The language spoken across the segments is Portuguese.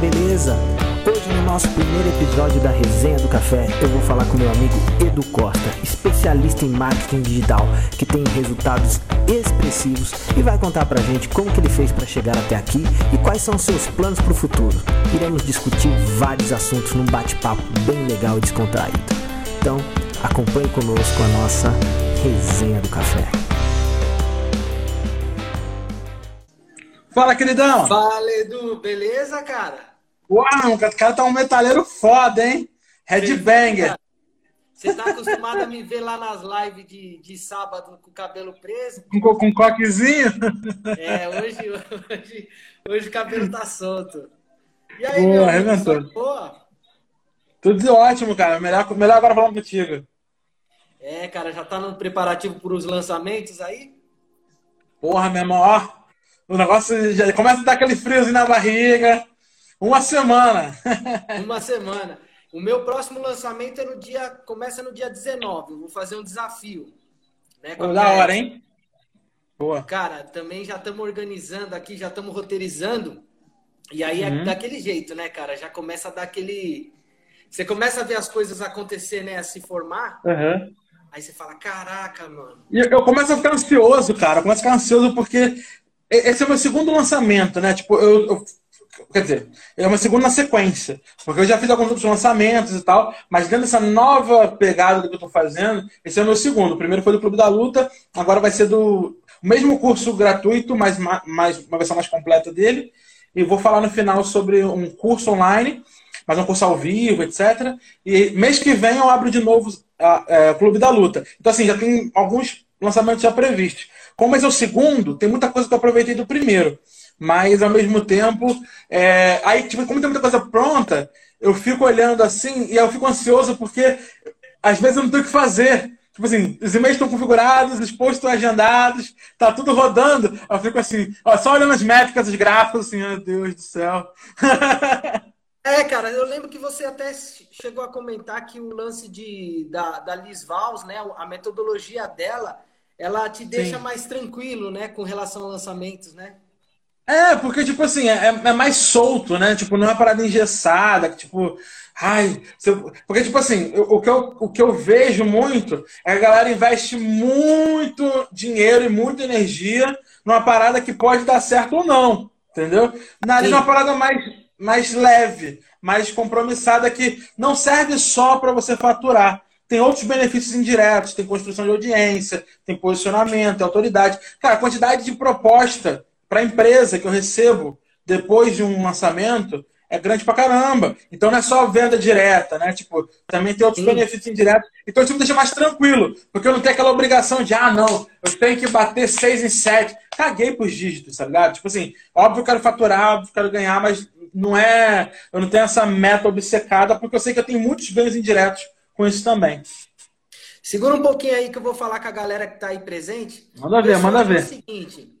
beleza? Hoje no nosso primeiro episódio da Resenha do Café, eu vou falar com meu amigo Edu Costa, especialista em marketing digital, que tem resultados expressivos e vai contar pra gente como que ele fez para chegar até aqui e quais são seus planos para o futuro. Iremos discutir vários assuntos num bate-papo bem legal e descontraído. Então, acompanhe conosco a nossa Resenha do Café. Fala, queridão! Fala, Edu, beleza, cara? Uau, o cara tá um metalheiro foda, hein? Headbanger. Você tá acostumado a me ver lá nas lives de, de sábado com o cabelo preso? Com, com coquezinho? É, hoje, hoje, hoje o cabelo tá solto. E aí, Boa, meu arrebentou. Boa? Tudo ótimo, cara. Melhor, melhor agora falando contigo. É, cara, já tá no preparativo para os lançamentos aí? Porra, meu irmão, ó. O negócio já começa a dar aquele friozinho na barriga. Uma semana. Uma semana. O meu próximo lançamento é no dia. Começa no dia 19. Eu vou fazer um desafio. Né, Pô, da hora, hein? Boa. Cara, também já estamos organizando aqui, já estamos roteirizando. E aí Uhum. é daquele jeito, né, cara? Já começa a dar aquele. Você começa a ver as coisas acontecer, né? A se formar. Uhum. Aí você fala: caraca, mano. E eu, começo a ficar ansioso, cara. Eu começo a ficar ansioso porque esse é o meu segundo lançamento, né? Tipo, eu, eu- quer dizer, é uma segunda sequência. Porque eu já fiz alguns outros lançamentos e tal, mas dentro dessa nova pegada que eu tô fazendo, esse é o meu segundo. O primeiro foi do Clube da Luta, agora vai ser do mesmo curso gratuito, mas ma- mais, uma versão mais completa dele. E vou falar no final sobre um curso online, mas um curso ao vivo, etc. E mês que vem eu abro de novo o Clube da Luta. Então, assim, já tem alguns lançamentos já previstos. Como esse é o segundo, tem muita coisa que eu aproveitei do primeiro. Mas, ao mesmo tempo, é, aí, tipo, como tem muita coisa pronta, eu fico olhando assim e eu fico ansioso porque às vezes eu não tenho o que fazer. Tipo assim, os e-mails estão configurados, os posts estão agendados, tá tudo rodando. Eu fico assim, ó, só olhando as métricas, os gráficos, assim, meu Deus do céu. É, cara, eu lembro que você até chegou a comentar que o lance de, da, da Liz Vals, né? A metodologia dela, ela te deixa Sim. mais tranquilo, né? Com relação a lançamentos, né? É, porque, tipo assim, é, é mais solto, né? Tipo, não é uma parada engessada, que, tipo, ai. eu- Porque, tipo assim, eu- o que, eu, o que eu vejo muito é que a galera investe muito dinheiro e muita energia numa parada que pode dar certo ou não, entendeu? Na, numa parada mais, mais leve, mais compromissada, que não serve só para você faturar. Tem outros benefícios indiretos, tem construção de audiência, tem posicionamento, tem autoridade. Cara, a quantidade de proposta para a empresa que eu recebo depois de um lançamento é grande pra caramba. Então não é só venda direta, né? Tipo, também tem outros Sim. benefícios indiretos. Então isso me deixa mais tranquilo, porque eu não tenho aquela obrigação de, ah, não, eu tenho que bater seis em sete. Caguei pros dígitos, tá ligado? Tipo assim, óbvio que eu quero faturar, óbvio eu quero ganhar, mas não é. Eu não tenho essa meta obcecada, porque eu sei que eu tenho muitos ganhos indiretos com isso também. Segura um pouquinho aí que eu vou falar com a galera que tá aí presente. Manda ver, manda é o ver. seguinte,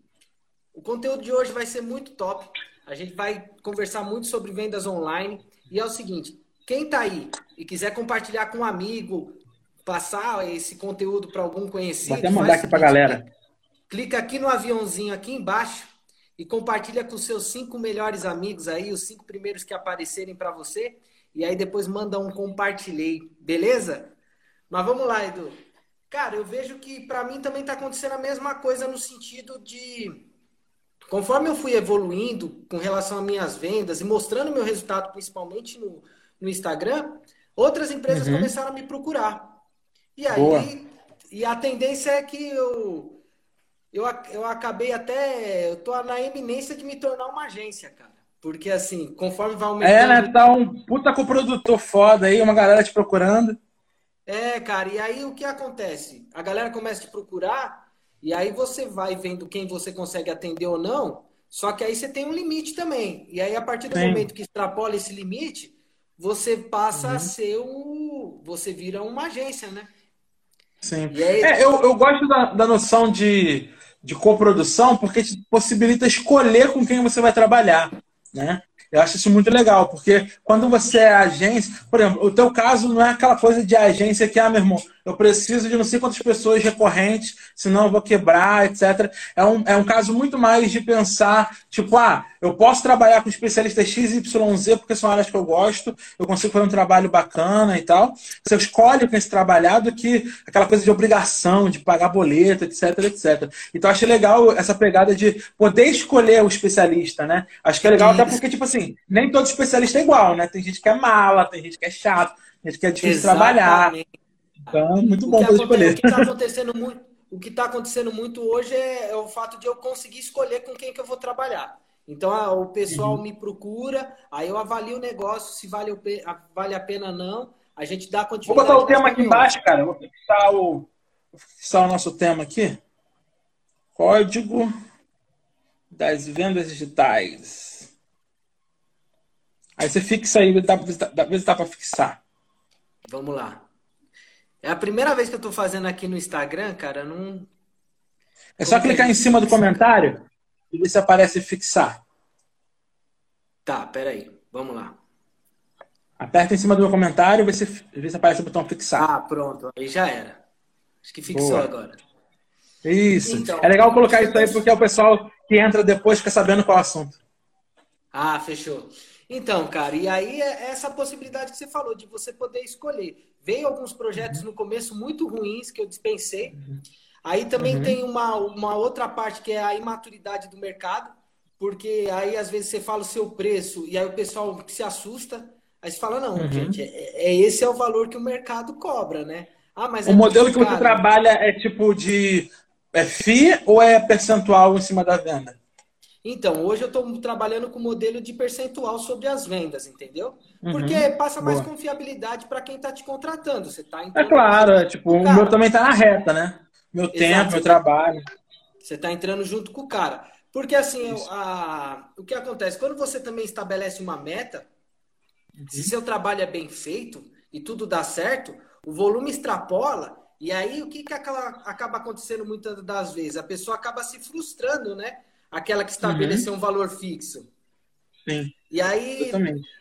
o conteúdo de hoje vai ser muito top. A gente vai conversar muito sobre vendas online. E é o seguinte, quem tá aí e quiser compartilhar com um amigo, passar esse conteúdo para algum conhecido, Vou até mandar aqui pra seguinte, galera. Clica aqui no aviãozinho aqui embaixo e compartilha com seus cinco melhores amigos aí, os cinco primeiros que aparecerem para você. E aí depois manda um compartilhei, beleza? Mas vamos lá, Edu. Cara, eu vejo que para mim também está acontecendo a mesma coisa no sentido de conforme eu fui evoluindo com relação às minhas vendas e mostrando meu resultado, principalmente no, no Instagram, outras empresas Uhum. começaram a me procurar. E aí, Boa. e a tendência é que eu, eu, eu acabei até, eu tô na eminência de me tornar uma agência, cara. Porque assim, conforme vai aumentando. É, né? Tá um puta coprodutor foda aí, uma galera te procurando. É, cara, e aí o que acontece? A galera começa a te procurar, e aí você vai vendo quem você consegue atender ou não, só que aí você tem um limite também. E aí, a partir do Sim. momento que extrapola esse limite, você passa Uhum. a ser o. Você vira uma agência, né? Sim. Aí- É, eu, eu gosto da, da noção de, de coprodução porque te possibilita escolher com quem você vai trabalhar, né? Eu acho isso muito legal, porque quando você é agência, por exemplo, o teu caso não é aquela coisa de agência que, ah, meu irmão, eu preciso de não sei quantas pessoas recorrentes, senão eu vou quebrar, etc. É um, é um caso muito mais de pensar, tipo, ah, eu posso trabalhar com especialistas X e YZ porque são áreas que eu gosto, eu consigo fazer um trabalho bacana e tal. Você escolhe com esse trabalhar do que aquela coisa de obrigação, de pagar boleto, etc, etc. Então, achei legal essa pegada de poder escolher o especialista, né? Acho que é legal até porque, tipo assim, nem todo especialista é igual, né? Tem gente que é mala, tem gente que é chato, tem gente que é difícil Exatamente. trabalhar. Então, muito bom poder escolher. O que está acontecendo está acontecendo muito hoje é, é, o fato de eu conseguir escolher com quem que eu vou trabalhar. Então, ah, o pessoal uhum. me procura, aí eu avalio o negócio, se vale, vale a pena ou não. A gente dá continuidade. Vou botar o tema aqui embaixo, cara. Vou fixar o, vou fixar o nosso tema aqui. Código das vendas digitais. Aí você fixa aí, dá, dá, dá para fixar. Vamos lá. É a primeira vez que eu estou fazendo aqui no Instagram, cara, não. É só clicar em cima do comentário e ver se aparece fixar. Tá, peraí. Vamos lá. Aperta em cima do meu comentário e vê se, vê se aparece o botão fixar. Ah, pronto. Aí já era. Acho que fixou Boa. agora. Isso. Então, é legal colocar isso aí porque é o pessoal que entra depois fica sabendo qual é o assunto. Ah, fechou. Então, cara, e aí é essa possibilidade que você falou, de você poder escolher. Veio alguns projetos no começo muito ruins que eu dispensei. Uhum. Aí também uhum. tem uma, uma outra parte que é a imaturidade do mercado, porque aí às vezes você fala o seu preço e aí o pessoal se assusta. Aí você fala, não, uhum. gente, é, é, esse é o valor que o mercado cobra, né? Ah, mas é o modelo que você trabalha é tipo de é FII ou é percentual em cima da venda? Então, hoje eu estou trabalhando com modelo de percentual sobre as vendas, entendeu? Uhum. Porque passa mais Boa. confiabilidade para quem está te contratando. Você tá É claro, é, tipo, o meu também está na reta, né? Meu Exato, tempo, meu trabalho. Você está entrando junto com o cara. Porque assim, a, o que acontece? Quando você também estabelece uma meta, uhum. se seu trabalho é bem feito e tudo dá certo, o volume extrapola, e aí o que, que acaba acontecendo muitas das vezes? A pessoa acaba se frustrando, né? Aquela que estabeleceu uhum. um valor fixo. Sim. E aí,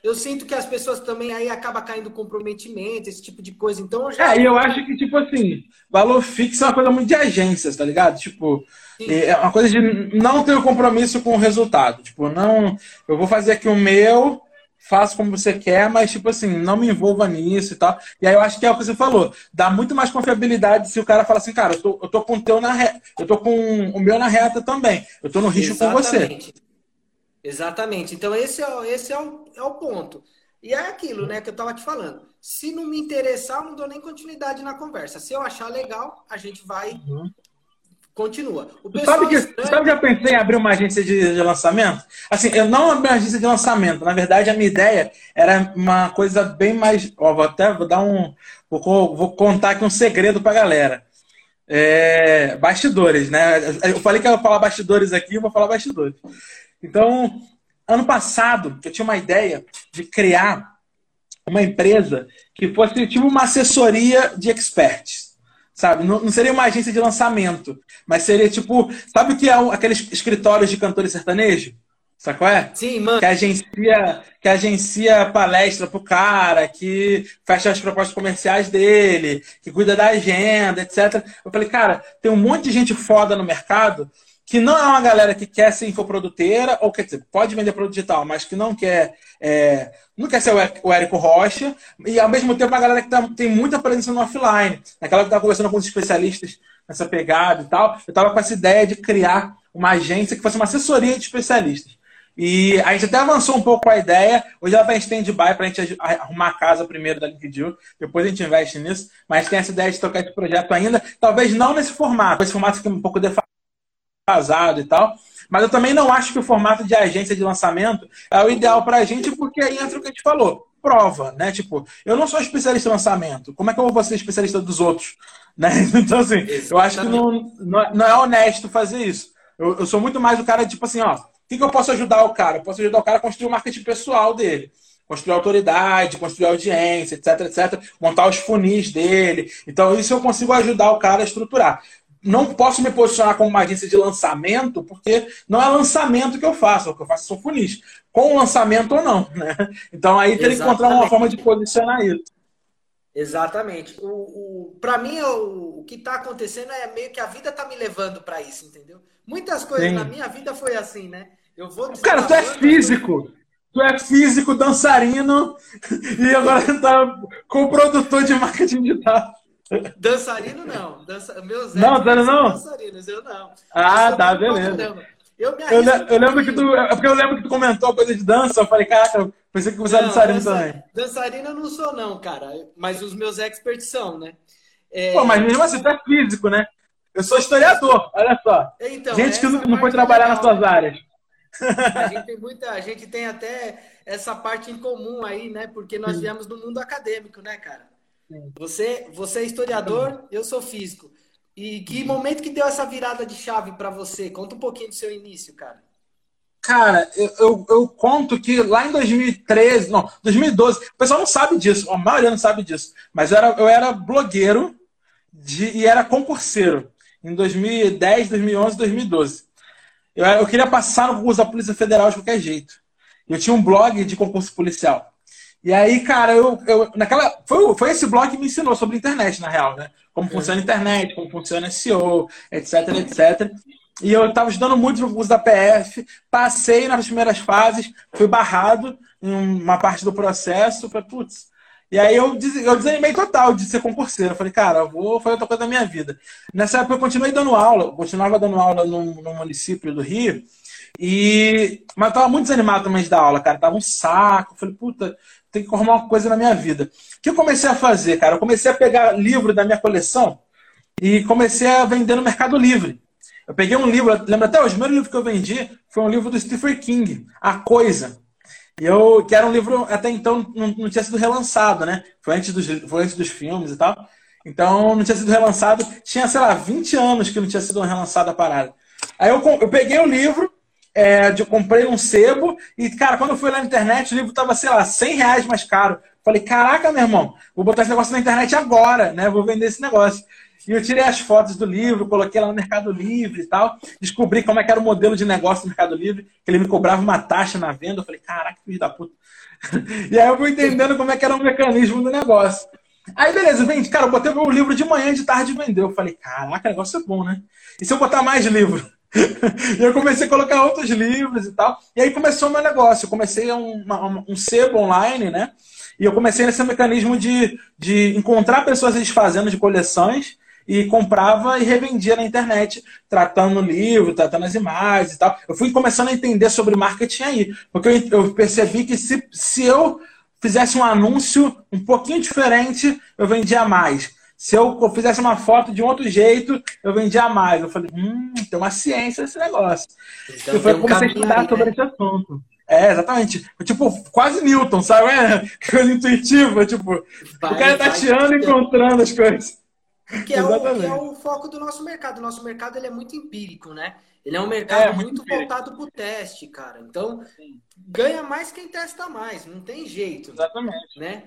eu sinto que as pessoas também aí acabam caindo comprometimento, esse tipo de coisa. Então, já... É, e eu acho que, tipo assim, valor fixo é uma coisa muito de agências, tá ligado? Tipo, Sim. é uma coisa de não ter o compromisso com o resultado. Tipo, não, eu vou fazer aqui o meu, faça como você quer, mas, tipo assim, não me envolva nisso e tal. E aí eu acho que é o que você falou. Dá muito mais confiabilidade se o cara fala assim, cara, eu tô, eu tô com o teu na reta, eu tô com o meu na reta também. Eu tô no risco Exatamente. com você. Exatamente. Então, esse é, esse é, o, é o ponto. E é aquilo, né, que eu tava te falando. Se não me interessar, eu não dou nem continuidade na conversa. Se eu achar legal, a gente vai uhum. Continua. Sabe que, estranho... sabe que eu pensei em abrir uma agência de, de, lançamento? Assim, eu não abri uma agência de lançamento. Na verdade, a minha ideia era uma coisa bem mais. Ó, vou até vou dar um. Vou, vou contar aqui um segredo pra galera. É, bastidores, né? Eu falei que eu ia falar bastidores aqui, eu vou falar bastidores. Então, ano passado, eu tinha uma ideia de criar uma empresa que fosse tipo uma assessoria de experts sabe? Não, não, seria uma agência de lançamento, mas seria tipo, sabe o que é aqueles escritórios de cantores sertanejo? Sabe qual é? Sim, mano. Que agencia, que agencia palestra pro cara, que fecha as propostas comerciais dele, que cuida da agenda, etc. Eu falei, cara, tem um monte de gente foda no mercado que não é uma galera que quer ser infoproduteira, ou quer dizer, pode vender produto digital, mas que não quer, é, não quer ser o Érico Rocha, e ao mesmo tempo uma galera que tá, tem muita presença no offline. Naquela que eu estava conversando com os especialistas nessa pegada e tal, eu estava com essa ideia de criar uma agência que fosse uma assessoria de especialistas. E a gente até avançou um pouco a ideia. Hoje ela está em stand-by para a gente arrumar a casa primeiro da LinkedIn. Depois a gente investe nisso. Mas tem essa ideia de tocar esse projeto ainda. Talvez não nesse formato. Esse formato aqui é um pouco defasado casado e tal. Mas eu também não acho que o formato de agência de lançamento é o ideal para a gente, porque aí entra o que a gente falou. Prova, né? Tipo, eu não sou especialista em lançamento. Como é que eu vou ser especialista dos outros? Né? Então, assim, Exatamente. eu acho que não, não é honesto fazer isso. Eu, eu sou muito mais o cara, tipo assim, ó, o que, que eu posso ajudar o cara? Eu posso ajudar o cara a construir o marketing pessoal dele construir autoridade, construir audiência, etc, etc, montar os funis dele. Então, isso eu consigo ajudar o cara a estruturar não posso me posicionar como uma agência de lançamento, porque não é lançamento que eu faço, o que eu faço são funis. Com lançamento ou não, né? Então aí tem que encontrar uma forma de posicionar isso. Exatamente. O, o, para mim, o, o que está acontecendo é meio que a vida está me levando para isso, entendeu? Muitas coisas Sim. na minha vida foi assim, né? Eu vou Cara, tu é físico. Tu é físico, dançarino e agora tá com produtor de marketing digital. Dançarino não. Dança... Meus não, não, não. dançarinos, eu não. Ah, eu tá, beleza. Eu, me eu, eu lembro que tu. É porque eu lembro que tu comentou coisa de dança. Eu falei, caraca, pensei que você era dançarino dança, também. Dançarino eu não sou, não, cara. Mas os meus experts são, né? É... Pô, mas mesmo assim, tu é físico, né? Eu sou historiador, olha só. Então, gente que não foi trabalhar legal, nas suas né? áreas. A gente tem muita, a gente tem até essa parte em comum aí, né? Porque nós viemos do mundo acadêmico, né, cara? Você, você é historiador, eu sou físico. E que momento que deu essa virada de chave para você? Conta um pouquinho do seu início, cara. Cara, eu, eu, eu, conto que lá em 2013, não, 2012, o pessoal não sabe disso, a maioria não sabe disso, mas eu era, eu era blogueiro de, e era concurseiro em 2010, 2011, 2012. Eu, eu queria passar no concurso da Polícia Federal de qualquer jeito. Eu tinha um blog de concurso policial. E aí, cara, eu, eu naquela foi, foi esse blog que me ensinou sobre internet, na real, né? Como funciona a internet, como funciona SEO, etc, etc. E eu estava estudando muito o curso da PF, passei nas primeiras fases, fui barrado em uma parte do processo, falei, putz. E aí eu, eu desanimei total de ser concurseiro. Eu falei, cara, eu vou fazer outra coisa da minha vida. Nessa época eu continuei dando aula, continuava dando aula no, no município do Rio, e mas eu tava muito desanimado também de dar aula, cara. Tava um saco. Falei, puta, tem que arrumar uma coisa na minha vida. O que eu comecei a fazer, cara? Eu comecei a pegar livro da minha coleção e comecei a vender no Mercado Livre. Eu peguei um livro, lembra até hoje, o primeiro livro que eu vendi foi um livro do Stephen King, A Coisa. E eu, que era um livro até então não, não tinha sido relançado, né? Foi antes, dos, foi antes dos filmes e tal. Então não tinha sido relançado. Tinha, sei lá, 20 anos que não tinha sido relançada a parada. Aí eu, eu peguei o livro, é, eu comprei um sebo e, cara, quando eu fui lá na internet, o livro tava, sei lá, 100 reais mais caro. Falei, caraca, meu irmão, vou botar esse negócio na internet agora, né? Vou vender esse negócio. E eu tirei as fotos do livro, coloquei lá no Mercado Livre e tal. Descobri como é que era o modelo de negócio do Mercado Livre, que ele me cobrava uma taxa na venda. Eu falei, caraca, filho da puta. E aí eu fui entendendo como é que era o mecanismo do negócio. Aí, beleza, vende. Cara, eu botei o livro de manhã de tarde vendeu. Eu falei, caraca, negócio é bom, né? E se eu botar mais livro? e eu comecei a colocar outros livros e tal. E aí começou o meu negócio. Eu comecei um, um sebo online, né? E eu comecei nesse mecanismo de, de encontrar pessoas desfazendo de coleções e comprava e revendia na internet, tratando o livro, tratando as imagens e tal. Eu fui começando a entender sobre marketing aí, porque eu, eu percebi que se, se eu fizesse um anúncio um pouquinho diferente, eu vendia mais. Se eu fizesse uma foto de um outro jeito, eu vendia mais. Eu falei, hum, tem uma ciência nesse negócio. Então, eu um comecei a estudar aí, sobre né? esse assunto. É, exatamente. Tipo, quase Newton, sabe? É, coisa intuitiva, tipo, vai, o cara tateando e encontrando as coisas. Que é, o, que é, o, foco do nosso mercado. O nosso mercado ele é muito empírico, né? Ele é um mercado é, muito, muito voltado para o teste, cara. Então, Sim. ganha mais quem testa mais, não tem jeito. Exatamente. Né?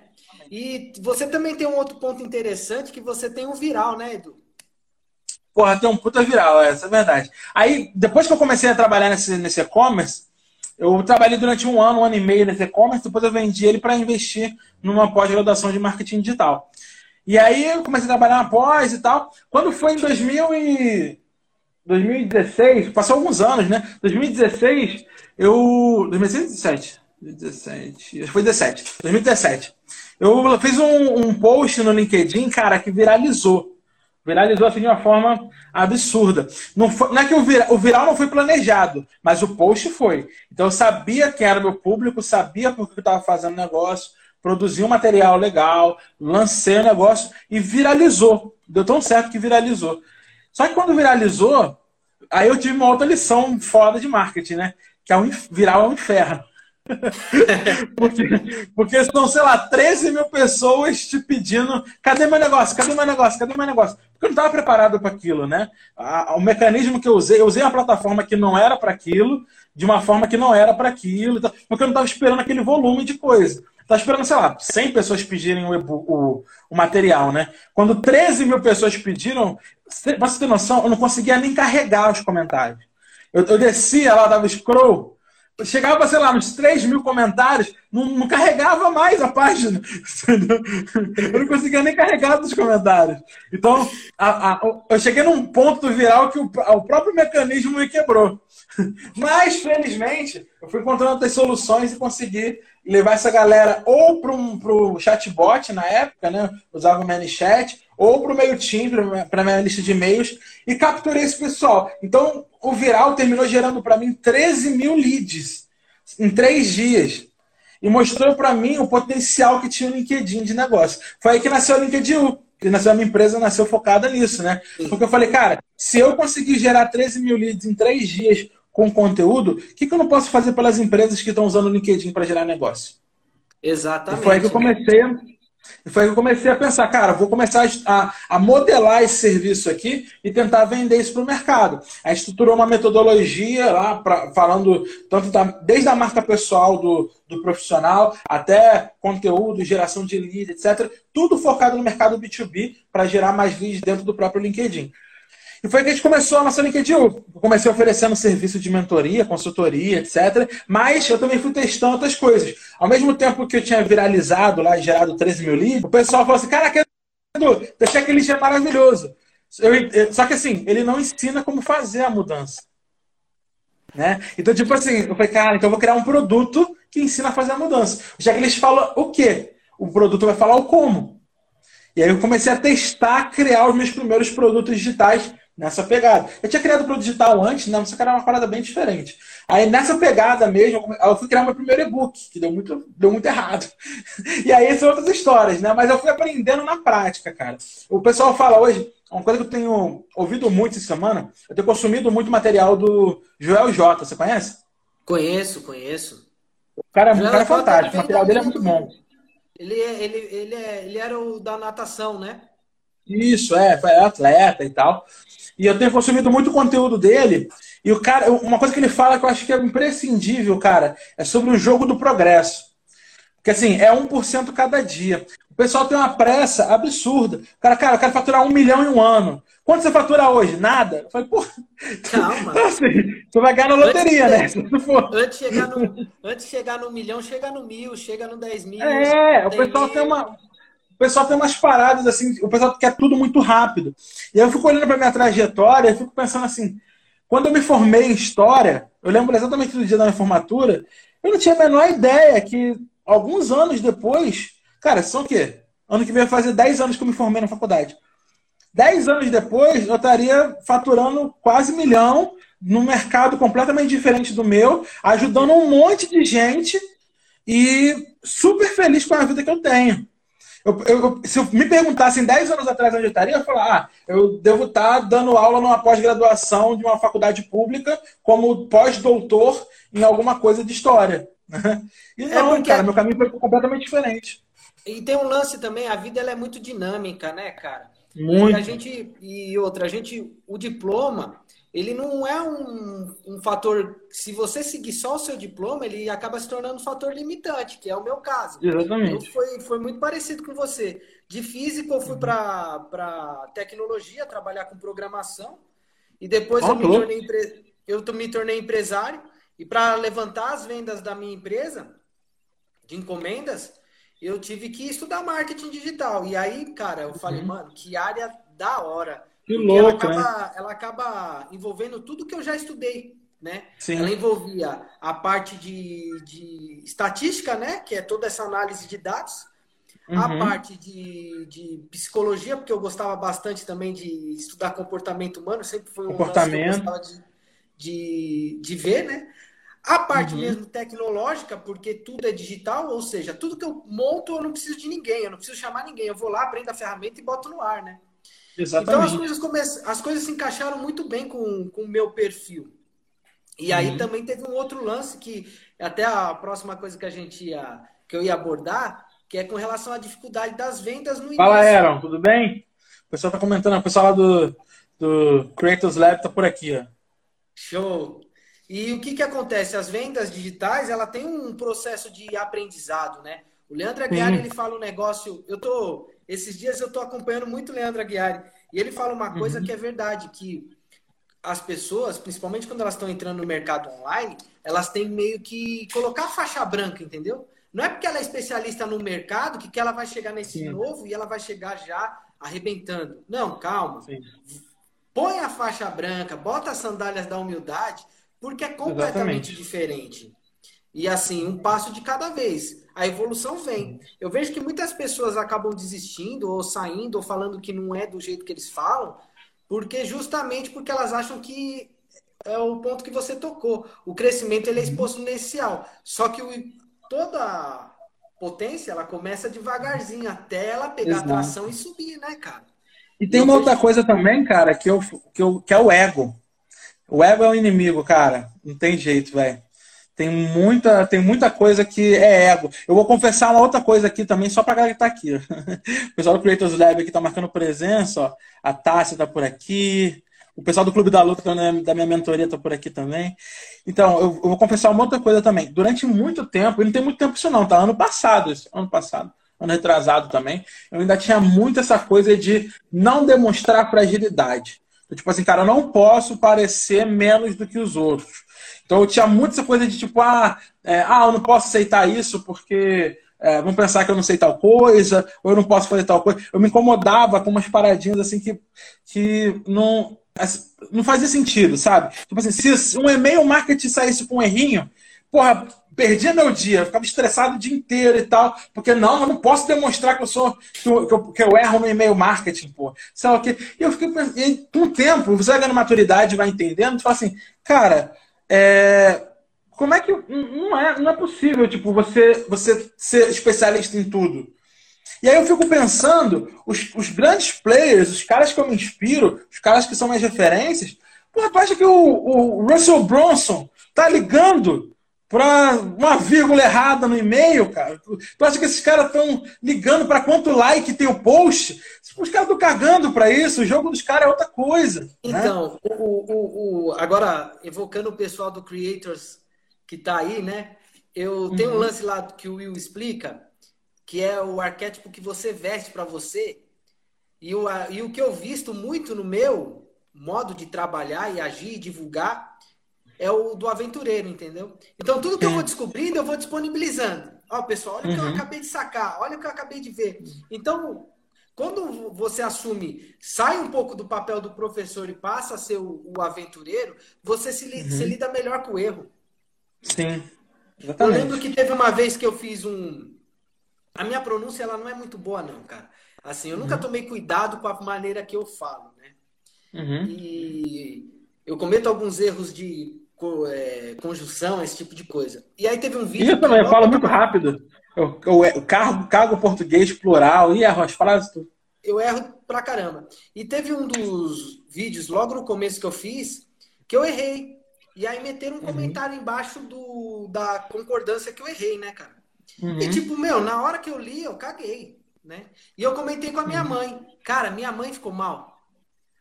E você também tem um outro ponto interessante que você tem um viral, né, Edu? Porra, tem um puta viral, essa é verdade. Aí, depois que eu comecei a trabalhar nesse, nesse e-commerce, eu trabalhei durante um ano, um ano e meio nesse e-commerce, depois eu vendi ele para investir numa pós-graduação de marketing digital. E aí eu comecei a trabalhar na pós e tal. Quando foi em 2000 e... 2016, passou alguns anos, né? 2016, eu. 2017? 2017. Foi 17. 2017. Eu fiz um, um post no LinkedIn, cara, que viralizou. Viralizou assim de uma forma absurda. Não, foi, não é que o, o viral não foi planejado, mas o post foi. Então eu sabia quem era o meu público, sabia por que eu estava fazendo negócio, produzi um material legal, lancei o negócio e viralizou. Deu tão certo que viralizou. Só que quando viralizou, aí eu tive uma outra lição foda de marketing, né? Que é um, viral é um inferno. porque, porque são, sei lá, 13 mil pessoas te pedindo cadê meu negócio, cadê meu negócio, cadê meu negócio? Porque eu não estava preparado para aquilo, né? o mecanismo que eu usei, eu usei uma plataforma que não era para aquilo, de uma forma que não era para aquilo, porque eu não estava esperando aquele volume de coisa. Tá esperando, sei lá, 100 pessoas pedirem o, o, o material, né? Quando 13 mil pessoas pediram, pra você ter noção, eu não conseguia nem carregar os comentários. Eu, eu descia lá, dava scroll, chegava, sei lá, nos 3 mil comentários, não, não carregava mais a página. eu não conseguia nem carregar dos comentários. Então, a, a, eu cheguei num ponto viral que o, o próprio mecanismo me quebrou. Mas, felizmente, eu fui encontrando outras soluções e consegui levar essa galera ou para o chatbot na época, né? Usava o ManyChat, ou para o MailChimp, para a minha lista de e-mails, e capturei esse pessoal. Então, o viral terminou gerando para mim 13 mil leads em três dias. E mostrou para mim o potencial que tinha o LinkedIn de negócio. Foi aí que nasceu o LinkedIn. Que nasceu a minha empresa, nasceu focada nisso, né? Porque eu falei, cara, se eu conseguir gerar 13 mil leads em três dias com conteúdo, o que, que eu não posso fazer pelas empresas que estão usando o LinkedIn para gerar negócio? Exatamente. E foi aí que eu comecei e foi que eu comecei a pensar, cara, vou começar a, a modelar esse serviço aqui e tentar vender isso para o mercado. Aí estruturou uma metodologia lá, pra, falando tanto da, desde a marca pessoal do, do profissional até conteúdo, geração de leads, etc. Tudo focado no mercado B2B para gerar mais leads dentro do próprio LinkedIn. E foi que a gente começou a nossa LinkedIn. Eu comecei oferecendo serviço de mentoria, consultoria, etc. Mas eu também fui testando outras coisas. Ao mesmo tempo que eu tinha viralizado lá e gerado 13 mil leads, o pessoal falou assim: Caraca, teu checklist é maravilhoso. Eu, só que assim, ele não ensina como fazer a mudança. Né? Então, tipo assim, eu falei, cara, então eu vou criar um produto que ensina a fazer a mudança. O checklist fala o quê? O produto vai falar o como. E aí eu comecei a testar, criar os meus primeiros produtos digitais nessa pegada. Eu tinha criado o produto digital antes, né, mas só que era uma parada bem diferente. Aí nessa pegada mesmo, eu fui criar meu primeiro e-book, que deu muito, deu muito errado. E aí são outras histórias, né? Mas eu fui aprendendo na prática, cara. O pessoal fala hoje, uma coisa que eu tenho ouvido muito essa semana, eu tenho consumido muito material do Joel J. Você conhece? Conheço, conheço. O cara, o cara é fantástico, o material dele é muito bom. Ele, é, ele, ele, é, ele era o da natação, né? Isso, é, foi atleta e tal. E eu tenho consumido muito conteúdo dele. E o cara, uma coisa que ele fala que eu acho que é imprescindível, cara, é sobre o jogo do progresso. Porque assim, é 1% cada dia. O pessoal tem uma pressa absurda. O cara, cara, eu quero faturar um milhão em um ano. Quanto você fatura hoje? Nada? Eu falei, pô. Calma. Então, assim, você vai ganhar na loteria, antes, né? Antes de, chegar no, antes de chegar no milhão, chega no mil, chega no dez mil. É, o pessoal mil. tem uma o pessoal tem umas paradas assim, o pessoal quer tudo muito rápido. E eu fico olhando para minha trajetória e fico pensando assim, quando eu me formei em história, eu lembro exatamente do dia da minha formatura, eu não tinha a menor ideia que alguns anos depois, cara, são o quê? Ano que vem vai fazer 10 anos que eu me formei na faculdade. 10 anos depois, eu estaria faturando quase milhão num mercado completamente diferente do meu, ajudando um monte de gente e super feliz com a vida que eu tenho. Eu, eu, se me perguntassem 10 anos atrás onde eu estaria, eu ia falar, ah, eu devo estar dando aula numa pós-graduação de uma faculdade pública como pós-doutor em alguma coisa de história. E é não, é porque... cara, meu caminho foi completamente diferente. E tem um lance também, a vida ela é muito dinâmica, né, cara? Muito. E a gente e outra, a gente o diploma, ele não é um, um fator. Se você seguir só o seu diploma, ele acaba se tornando um fator limitante, que é o meu caso. Exatamente. foi, foi muito parecido com você. De físico, eu fui uhum. para tecnologia, trabalhar com programação, e depois oh, eu, me tornei, eu me tornei empresário. E para levantar as vendas da minha empresa, de encomendas, eu tive que estudar marketing digital. E aí, cara, eu falei, uhum. mano, que área da hora. Que louco, ela acaba, né? ela acaba envolvendo tudo que eu já estudei, né? Sim. Ela envolvia a parte de, de estatística, né? Que é toda essa análise de dados. Uhum. A parte de, de psicologia, porque eu gostava bastante também de estudar comportamento humano, sempre foi um comportamento. que eu gostava de, de, de ver, né? A parte uhum. mesmo tecnológica, porque tudo é digital, ou seja, tudo que eu monto eu não preciso de ninguém, eu não preciso chamar ninguém. Eu vou lá, aprendo a ferramenta e boto no ar, né? Exatamente. Então as coisas, come... as coisas se encaixaram muito bem com, com o meu perfil. E aí uhum. também teve um outro lance que até a próxima coisa que a gente ia, que eu ia abordar, que é com relação à dificuldade das vendas no início. Fala, Aaron, tudo bem? O pessoal tá comentando, o pessoal lá do, do Creators Lab tá por aqui, ó. Show! E o que que acontece? As vendas digitais, ela tem um processo de aprendizado, né? O Leandro Aguiar, ele fala um negócio, eu tô esses dias eu estou acompanhando muito o Leandro Aguiar e ele fala uma coisa uhum. que é verdade, que as pessoas, principalmente quando elas estão entrando no mercado online, elas têm meio que colocar a faixa branca, entendeu? Não é porque ela é especialista no mercado que, que ela vai chegar nesse Sim. novo e ela vai chegar já arrebentando. Não, calma. Sim. Põe a faixa branca, bota as sandálias da humildade, porque é completamente Exatamente. diferente. E assim, um passo de cada vez. A evolução vem. Eu vejo que muitas pessoas acabam desistindo, ou saindo, ou falando que não é do jeito que eles falam, porque justamente porque elas acham que é o ponto que você tocou. O crescimento ele é exposto no inicial. Só que o, toda potência ela começa devagarzinho até ela pegar Exato. tração e subir, né, cara? E tem uma outra coisa também, cara, que, eu, que, eu, que é o ego. O ego é o inimigo, cara. Não tem jeito, velho. Tem muita, tem muita coisa que é ego. Eu vou confessar uma outra coisa aqui também, só pra galera que tá aqui. o pessoal do Creators Lab aqui tá marcando presença, ó. A Tássia tá por aqui. O pessoal do Clube da Luta, da minha mentoria, tá por aqui também. Então, eu, vou confessar uma outra coisa também. Durante muito tempo, e não tem muito tempo isso não, tá? Ano passado, isso, ano passado, ano retrasado também, eu ainda tinha muito essa coisa de não demonstrar fragilidade. Tipo assim, cara, eu não posso parecer menos do que os outros. Então eu tinha muito essa coisa de tipo, ah, é, ah eu não posso aceitar isso porque é, vão pensar que eu não sei tal coisa, ou eu não posso fazer tal coisa. Eu me incomodava com umas paradinhas assim que, que não, não fazia sentido, sabe? Tipo assim, se um e-mail marketing saísse com um errinho, porra, perdia meu dia, ficava estressado o dia inteiro e tal, porque não, eu não posso demonstrar que eu sou que eu, que eu, erro no e-mail marketing, pô. Sei lá o quê. E eu fiquei com o tempo, você vai ganhando maturidade, vai entendendo, tu fala assim, cara, é, como é que. Não é, não é possível, tipo, você, você ser especialista em tudo. E aí eu fico pensando, os, os grandes players, os caras que eu me inspiro, os caras que são minhas referências, porra, tu acha que o, o Russell Bronson tá ligando para uma vírgula errada no e-mail, cara? Tu, acha que esses caras estão ligando para quanto like tem o post? Os caras estão cagando para isso, o jogo dos caras é outra coisa. Né? Então, né? o, o, o, agora, evocando o pessoal do Creators que está aí, né? Eu uhum. tenho um lance lá que o Will explica, que é o arquétipo que você veste para você. E o, e o que eu visto muito no meu modo de trabalhar e agir e divulgar é o do aventureiro, entendeu? Então, tudo que eu vou descobrindo, eu vou disponibilizando. Ó, pessoal, olha o que eu uhum. acabei de sacar, olha o que eu acabei de ver. Então, quando você assume, sai um pouco do papel do professor e passa a ser o, o aventureiro, você se, uhum. se, lida melhor com o erro. Sim. Exatamente. Eu lembro que teve uma vez que eu fiz um. A minha pronúncia ela não é muito boa, não, cara. Assim, eu nunca uhum. tomei cuidado com a maneira que eu falo, né? Uhum. E eu cometo alguns erros de é, conjunção, esse tipo de coisa. E aí teve um vídeo. Isso também, eu falo muito rápido. O, o, o cargo, cargo português plural, e erro as frases tudo. Eu erro pra caramba. E teve um dos vídeos, logo no começo que eu fiz, que eu errei. E aí meteram um uhum. comentário embaixo do, da concordância que eu errei, né, cara? Uhum. E tipo, meu, na hora que eu li, eu caguei, né? E eu comentei com a minha uhum. mãe. Cara, minha mãe ficou mal.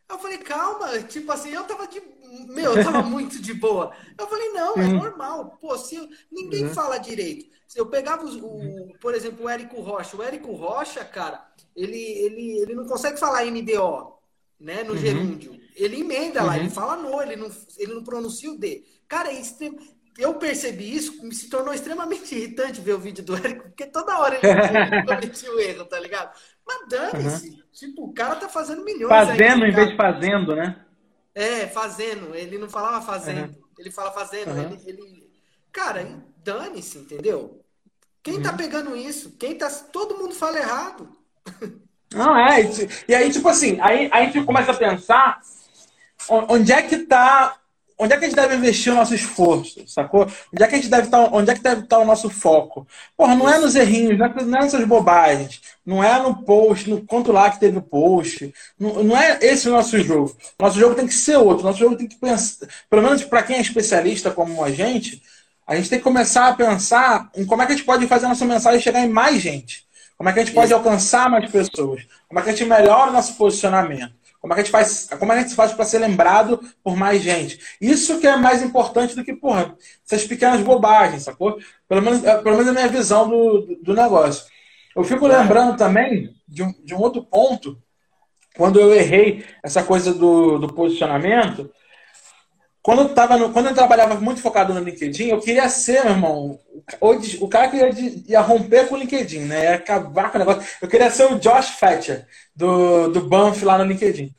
Eu falei, calma, tipo assim, eu tava de. Meu, eu tava muito de boa. Eu falei, não, é normal. Pô, se eu... ninguém uhum. fala direito. Se eu pegava o, o, por exemplo, o Érico Rocha. O Érico Rocha, cara, ele, ele, ele não consegue falar NDO, né? No uhum. gerúndio. Ele emenda lá, ele uhum. fala no, ele não, ele não pronuncia o D. Cara, é extremo eu percebi isso, me se tornou extremamente irritante ver o vídeo do Érico, porque toda hora ele cometia o erro, tá ligado? Mas dane-se. Uhum. Tipo, o cara tá fazendo milhões. Fazendo aí, em vez de fazendo, né? É, fazendo. Ele não falava fazendo. Uhum. Ele fala fazendo. Uhum. Ele, ele... Cara, dane-se, entendeu? Quem tá uhum. pegando isso? Quem tá. Todo mundo fala errado. Não, é. E aí, tipo assim, aí, aí a gente começa a pensar onde é que tá onde é que a gente deve investir o nosso esforço, sacou? Onde é que a gente deve estar, tá, onde é que deve estar tá o nosso foco? Porra, não é nos errinhos, não é, não é nessas bobagens, não é no post, no quanto lá que teve o post, não, não é esse o nosso jogo. Nosso jogo tem que ser outro, nosso jogo tem que pensar, pelo menos para quem é especialista como a gente, a gente tem que começar a pensar em como é que a gente pode fazer a nossa mensagem chegar em mais gente. Como é que a gente pode alcançar mais pessoas? Como é que a gente melhora o nosso posicionamento? Como é que a gente faz, como é que a gente faz para ser lembrado por mais gente? Isso que é mais importante do que, porra, essas pequenas bobagens, sacou? Pelo menos, é, pelo menos a minha visão do, do negócio. Eu fico lembrando também de um, de um outro ponto, quando eu errei essa coisa do, do posicionamento, quando eu, tava no, quando eu trabalhava muito focado no LinkedIn, eu queria ser, meu irmão, o, cara que ia, ia, romper com o LinkedIn, né? Ia acabar com o negócio. Eu queria ser o Josh Fetcher, do, do Banff lá no LinkedIn.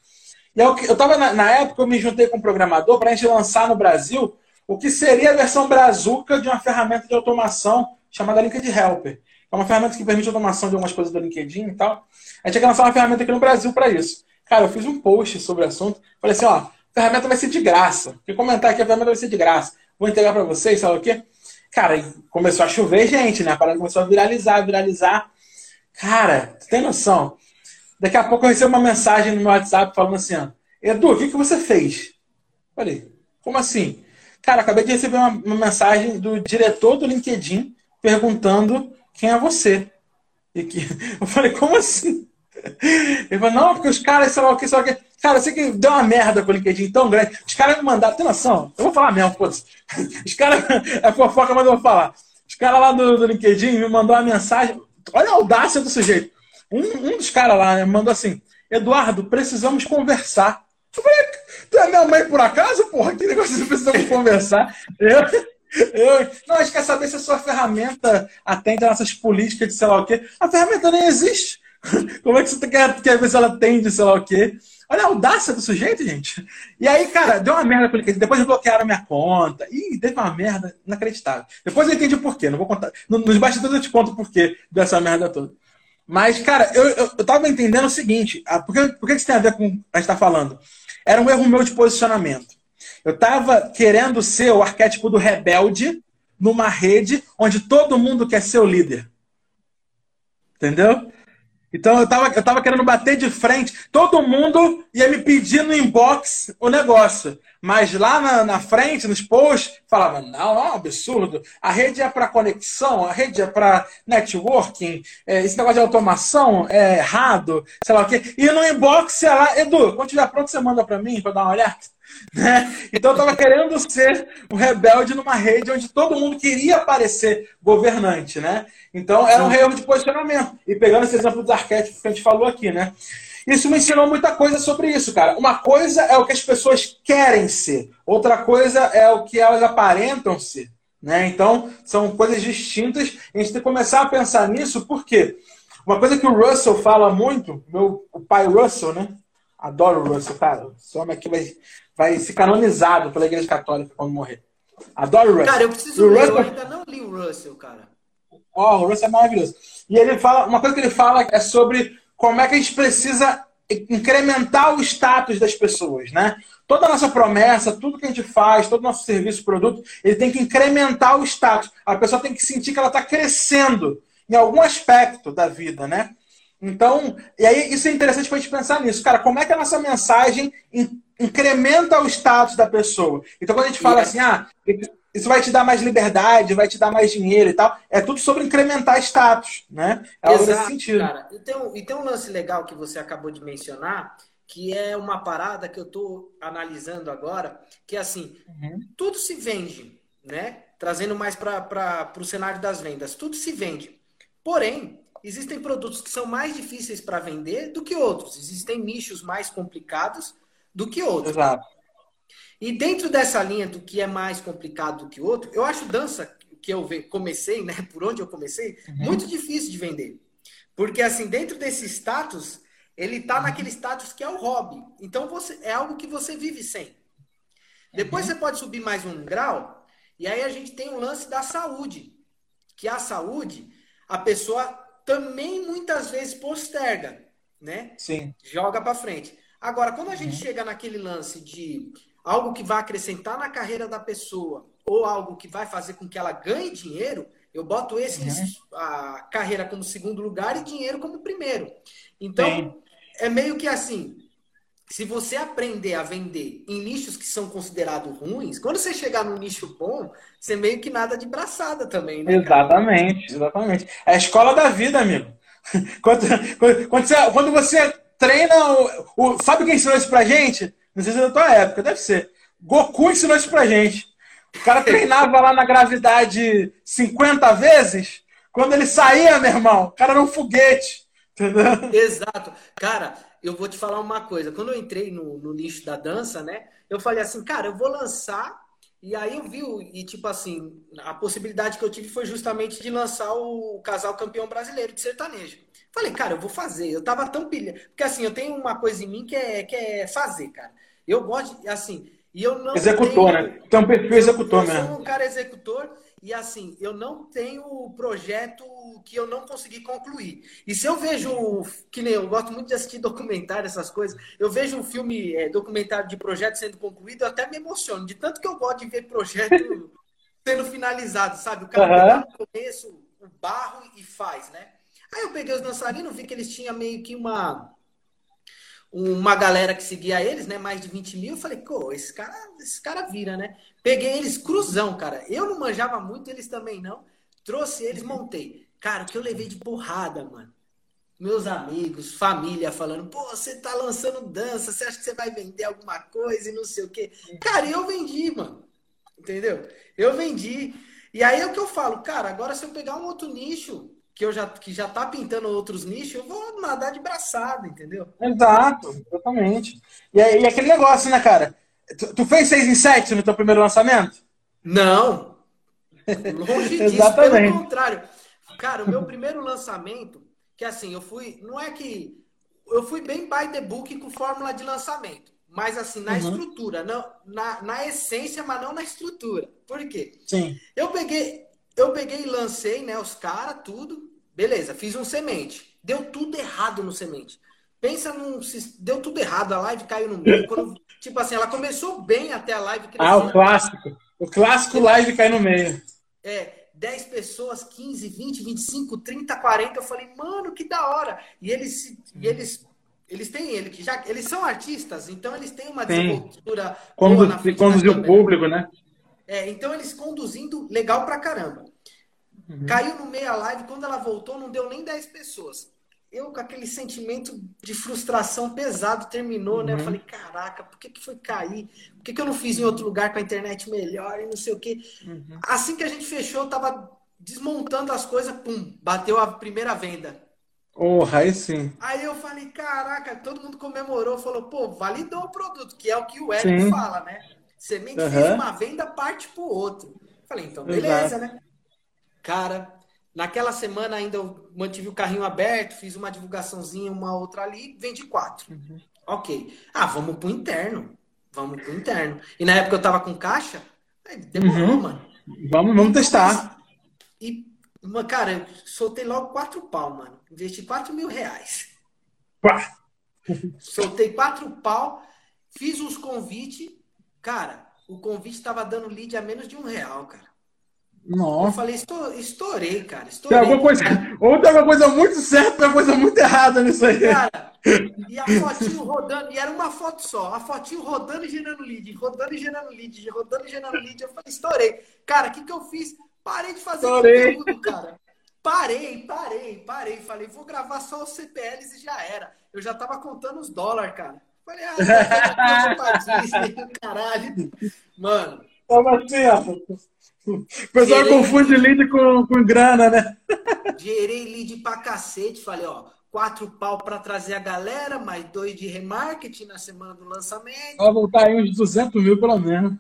E eu, eu tava, na, na época, eu me juntei com um programador para a gente lançar no Brasil o que seria a versão brazuca de uma ferramenta de automação chamada LinkedIn Helper. É uma ferramenta que permite automação de algumas coisas do LinkedIn e tal. A gente ia lançar uma ferramenta aqui no Brasil para isso. Cara, eu fiz um post sobre o assunto. Falei assim, ó, a ferramenta vai ser de graça. Vou comentar aqui, a ferramenta vai ser de graça. Vou entregar para vocês, sabe o quê? Cara, começou a chover gente, né? A parada começou a viralizar, viralizar. Cara, tu tem noção? Daqui a pouco eu recebo uma mensagem no meu WhatsApp falando assim, Edu, o que, que você fez? Falei, como assim? Cara, acabei de receber uma, uma mensagem do diretor do LinkedIn perguntando quem é você. E que, eu falei, como assim? Ele falou, não, porque os caras, sei lá o que, sei lá o que. Cara, eu sei que deu uma merda com o LinkedIn tão grande. Os caras me mandaram, tem noção? Eu vou falar mesmo, pô. Os caras, é fofoca, mas eu vou falar. Os caras lá do, do LinkedIn me mandou uma mensagem. Olha a audácia do sujeito. Um, um dos caras lá né, mandou assim: Eduardo, precisamos conversar. Eu falei, tu é minha mãe por acaso, porra? Que negócio de precisamos conversar? Eu, eu, não, a gente quer saber se a sua ferramenta atende às nossas políticas de sei lá o quê. A ferramenta nem existe. Como é que você quer, quer ver se ela atende sei lá o quê? Olha a audácia do sujeito, gente. E aí, cara, deu uma merda com ele. Depois bloquearam minha conta. Ih, teve uma merda inacreditável. Depois eu entendi o porquê. Não vou contar. Nos bastidores eu te conto o porquê dessa merda toda. Mas, cara, eu, eu, eu tava entendendo o seguinte. Por, que, por que isso tem a ver com o que a gente tá falando? Era um erro meu de posicionamento. Eu tava querendo ser o arquétipo do rebelde numa rede onde todo mundo quer ser o líder. Entendeu? Então eu tava, eu tava querendo bater de frente. Todo mundo ia me pedir no inbox o negócio. Mas lá na, na frente, nos posts, falava: não, é um absurdo. A rede é para conexão, a rede é para networking, é, esse negócio de automação é errado, sei lá o quê. E no inbox, sei lá, Edu, quando estiver pronto, você manda para mim para dar uma olhada. Né? Então eu estava querendo ser um rebelde numa rede onde todo mundo queria parecer governante, né? Então era um erro de posicionamento. E pegando esse exemplo dos arquétipos que a gente falou aqui, né? Isso me ensinou muita coisa sobre isso, cara. Uma coisa é o que as pessoas querem ser, outra coisa é o que elas aparentam ser. Né? Então, são coisas distintas. A gente tem que começar a pensar nisso, porque uma coisa que o Russell fala muito, meu, o pai Russell, né? Adoro o Russell, cara. Esse homem aqui vai, vai ser canonizado pela Igreja Católica quando morrer. Adoro o Russell. Cara, eu preciso ler, Russell... eu ainda não li o Russell, cara. Oh, o Russell é maravilhoso. E ele fala, uma coisa que ele fala é sobre como é que a gente precisa incrementar o status das pessoas, né? Toda a nossa promessa, tudo que a gente faz, todo o nosso serviço, produto, ele tem que incrementar o status. A pessoa tem que sentir que ela está crescendo em algum aspecto da vida, né? Então, e aí isso é interessante para a gente pensar nisso. Cara, como é que a nossa mensagem incrementa o status da pessoa? Então, quando a gente fala assim, ah, isso vai te dar mais liberdade, vai te dar mais dinheiro e tal. É tudo sobre incrementar status, né? É Exato, nesse sentido. Cara. E tem, um, e tem um lance legal que você acabou de mencionar, que é uma parada que eu estou analisando agora, que é assim, uhum. tudo se vende, né? Trazendo mais para o cenário das vendas. Tudo se vende. Porém, existem produtos que são mais difíceis para vender do que outros. Existem nichos mais complicados do que outros. Exato. E dentro dessa linha do que é mais complicado do que outro, eu acho dança, que eu comecei, né, por onde eu comecei, uhum. muito difícil de vender. Porque, assim, dentro desse status, ele tá uhum. naquele status que é o hobby. Então, você é algo que você vive sem. Depois uhum. você pode subir mais um grau, e aí a gente tem o um lance da saúde. Que a saúde, a pessoa também muitas vezes posterga, né? Sim. Joga para frente. Agora, quando a gente uhum. chega naquele lance de algo que vai acrescentar na carreira da pessoa ou algo que vai fazer com que ela ganhe dinheiro, eu boto esse uhum. a carreira como segundo lugar e dinheiro como primeiro. Então, Sim. é meio que assim, se você aprender a vender em nichos que são considerados ruins, quando você chegar no nicho bom, você meio que nada de braçada também, né? Exatamente, cara? exatamente. É a escola da vida, amigo. Quando, quando, você, quando você treina. O, o, sabe quem ensinou isso pra gente? Não sei se é da tua época, deve ser. Goku ensinou isso pra gente. O cara treinava lá na gravidade 50 vezes. Quando ele saía, meu irmão, o cara era um foguete. Entendeu? Exato. Cara, eu vou te falar uma coisa. Quando eu entrei no, no nicho da dança, né? Eu falei assim, cara, eu vou lançar. E aí eu vi, e tipo assim, a possibilidade que eu tive foi justamente de lançar o casal campeão brasileiro de sertanejo. Falei, cara, eu vou fazer. Eu tava tão pilha. Porque assim, eu tenho uma coisa em mim que é, que é fazer, cara. Eu gosto, assim, e eu não. Executor, tenho... né? Então, perfil executor mesmo. Eu sou um cara executor e assim, eu não tenho projeto que eu não consegui concluir. E se eu vejo, que nem eu gosto muito de assistir documentário, essas coisas, eu vejo um filme, é, documentário de projeto sendo concluído, eu até me emociono, de tanto que eu gosto de ver projeto sendo finalizado, sabe? O cara uhum. no começo, o barro e faz, né? Aí eu peguei os dançarinos, vi que eles tinham meio que uma uma galera que seguia eles, né? Mais de 20 mil. Eu falei, pô, esse cara, esse cara vira, né? Peguei eles cruzão, cara. Eu não manjava muito, eles também não. Trouxe eles, montei. Cara, o que eu levei de porrada, mano. Meus amigos, família falando, pô, você tá lançando dança, você acha que você vai vender alguma coisa e não sei o quê. Cara, eu vendi, mano. Entendeu? Eu vendi. E aí é o que eu falo, cara, agora se eu pegar um outro nicho, que eu já que já tá pintando outros nichos, eu vou nadar de braçada, entendeu? Exato, exatamente. E, e aquele negócio, né, cara? Tu, tu, fez 6 em 7 no teu primeiro lançamento? Não. Longe disso, pelo contrário. Cara, o meu primeiro lançamento, que assim, eu fui. Não é que. Eu fui bem by the book com fórmula de lançamento. Mas assim, na uhum. estrutura, não, na, na essência, mas não na estrutura. Por quê? Sim. Eu peguei, eu peguei e lancei, né, os caras, tudo. Beleza, fiz um semente. Deu tudo errado no semente. Pensa num. Deu tudo errado, a live caiu no meio. Quando, tipo assim, ela começou bem até a live. Ah, o clássico. O clássico live cai no meio. É, 10 pessoas, 15, 20, 25, 30, 40. Eu falei, mano, que da hora. E eles, e eles, eles têm ele que já. Eles são artistas, então eles têm uma desenvoltura. Condu conduzir o público, né? É, então eles conduzindo legal pra caramba. Uhum. Caiu no meio a live, quando ela voltou, não deu nem 10 pessoas. Eu, com aquele sentimento de frustração pesado, terminou, uhum. né? Eu uhum. falei, caraca, por que, que foi cair? Por que, que eu não fiz em outro lugar com a internet melhor e não sei o quê? Uhum. Assim que a gente fechou, eu tava desmontando as coisas, pum, bateu a primeira venda. Oh, aí sim. Aí eu falei, caraca, todo mundo comemorou, falou, pô, validou o produto, que é o que o Eric fala, né? Semente uhum. fez uma venda, parte pro outro. Falei, então beleza, Exato. né? Cara, naquela semana ainda eu mantive o carrinho aberto, fiz uma divulgaçãozinha, uma outra ali, vendi quatro. Uhum. Ok. Ah, vamos pro interno. Vamos pro interno. E na época eu tava com caixa, demorou, uhum. mano. Vamos, vamos testar. E, cara, eu soltei logo quatro pau, mano. Investi quatro mil reais. Pá. Soltei quatro pau, fiz uns convites. Cara, o convite estava dando lead a menos de um real, cara. Nossa. Eu falei, estourei, cara. Estourei. Tem alguma coisa, ou tem alguma coisa muito certa, alguma coisa muito errada nisso aí. Cara, e a fotinho rodando, e era uma foto só, a fotinho rodando e gerando lead, rodando e gerando lead, rodando e gerando lead. Eu falei, estourei. Cara, o que, que eu fiz? Parei de fazer estourei. conteúdo, cara. Parei, parei, parei. Falei, vou gravar só os CPLs e já era. Eu já tava contando os dólares, cara. Falei, ah, caralho. Mano. Tava assim, ó. O pessoal gerei confunde lead, com, com grana, né? Gerei lead pra cacete. Falei, ó, quatro pau pra trazer a galera, mais dois de remarketing na semana do lançamento. Vai voltar aí uns 200 mil pelo menos.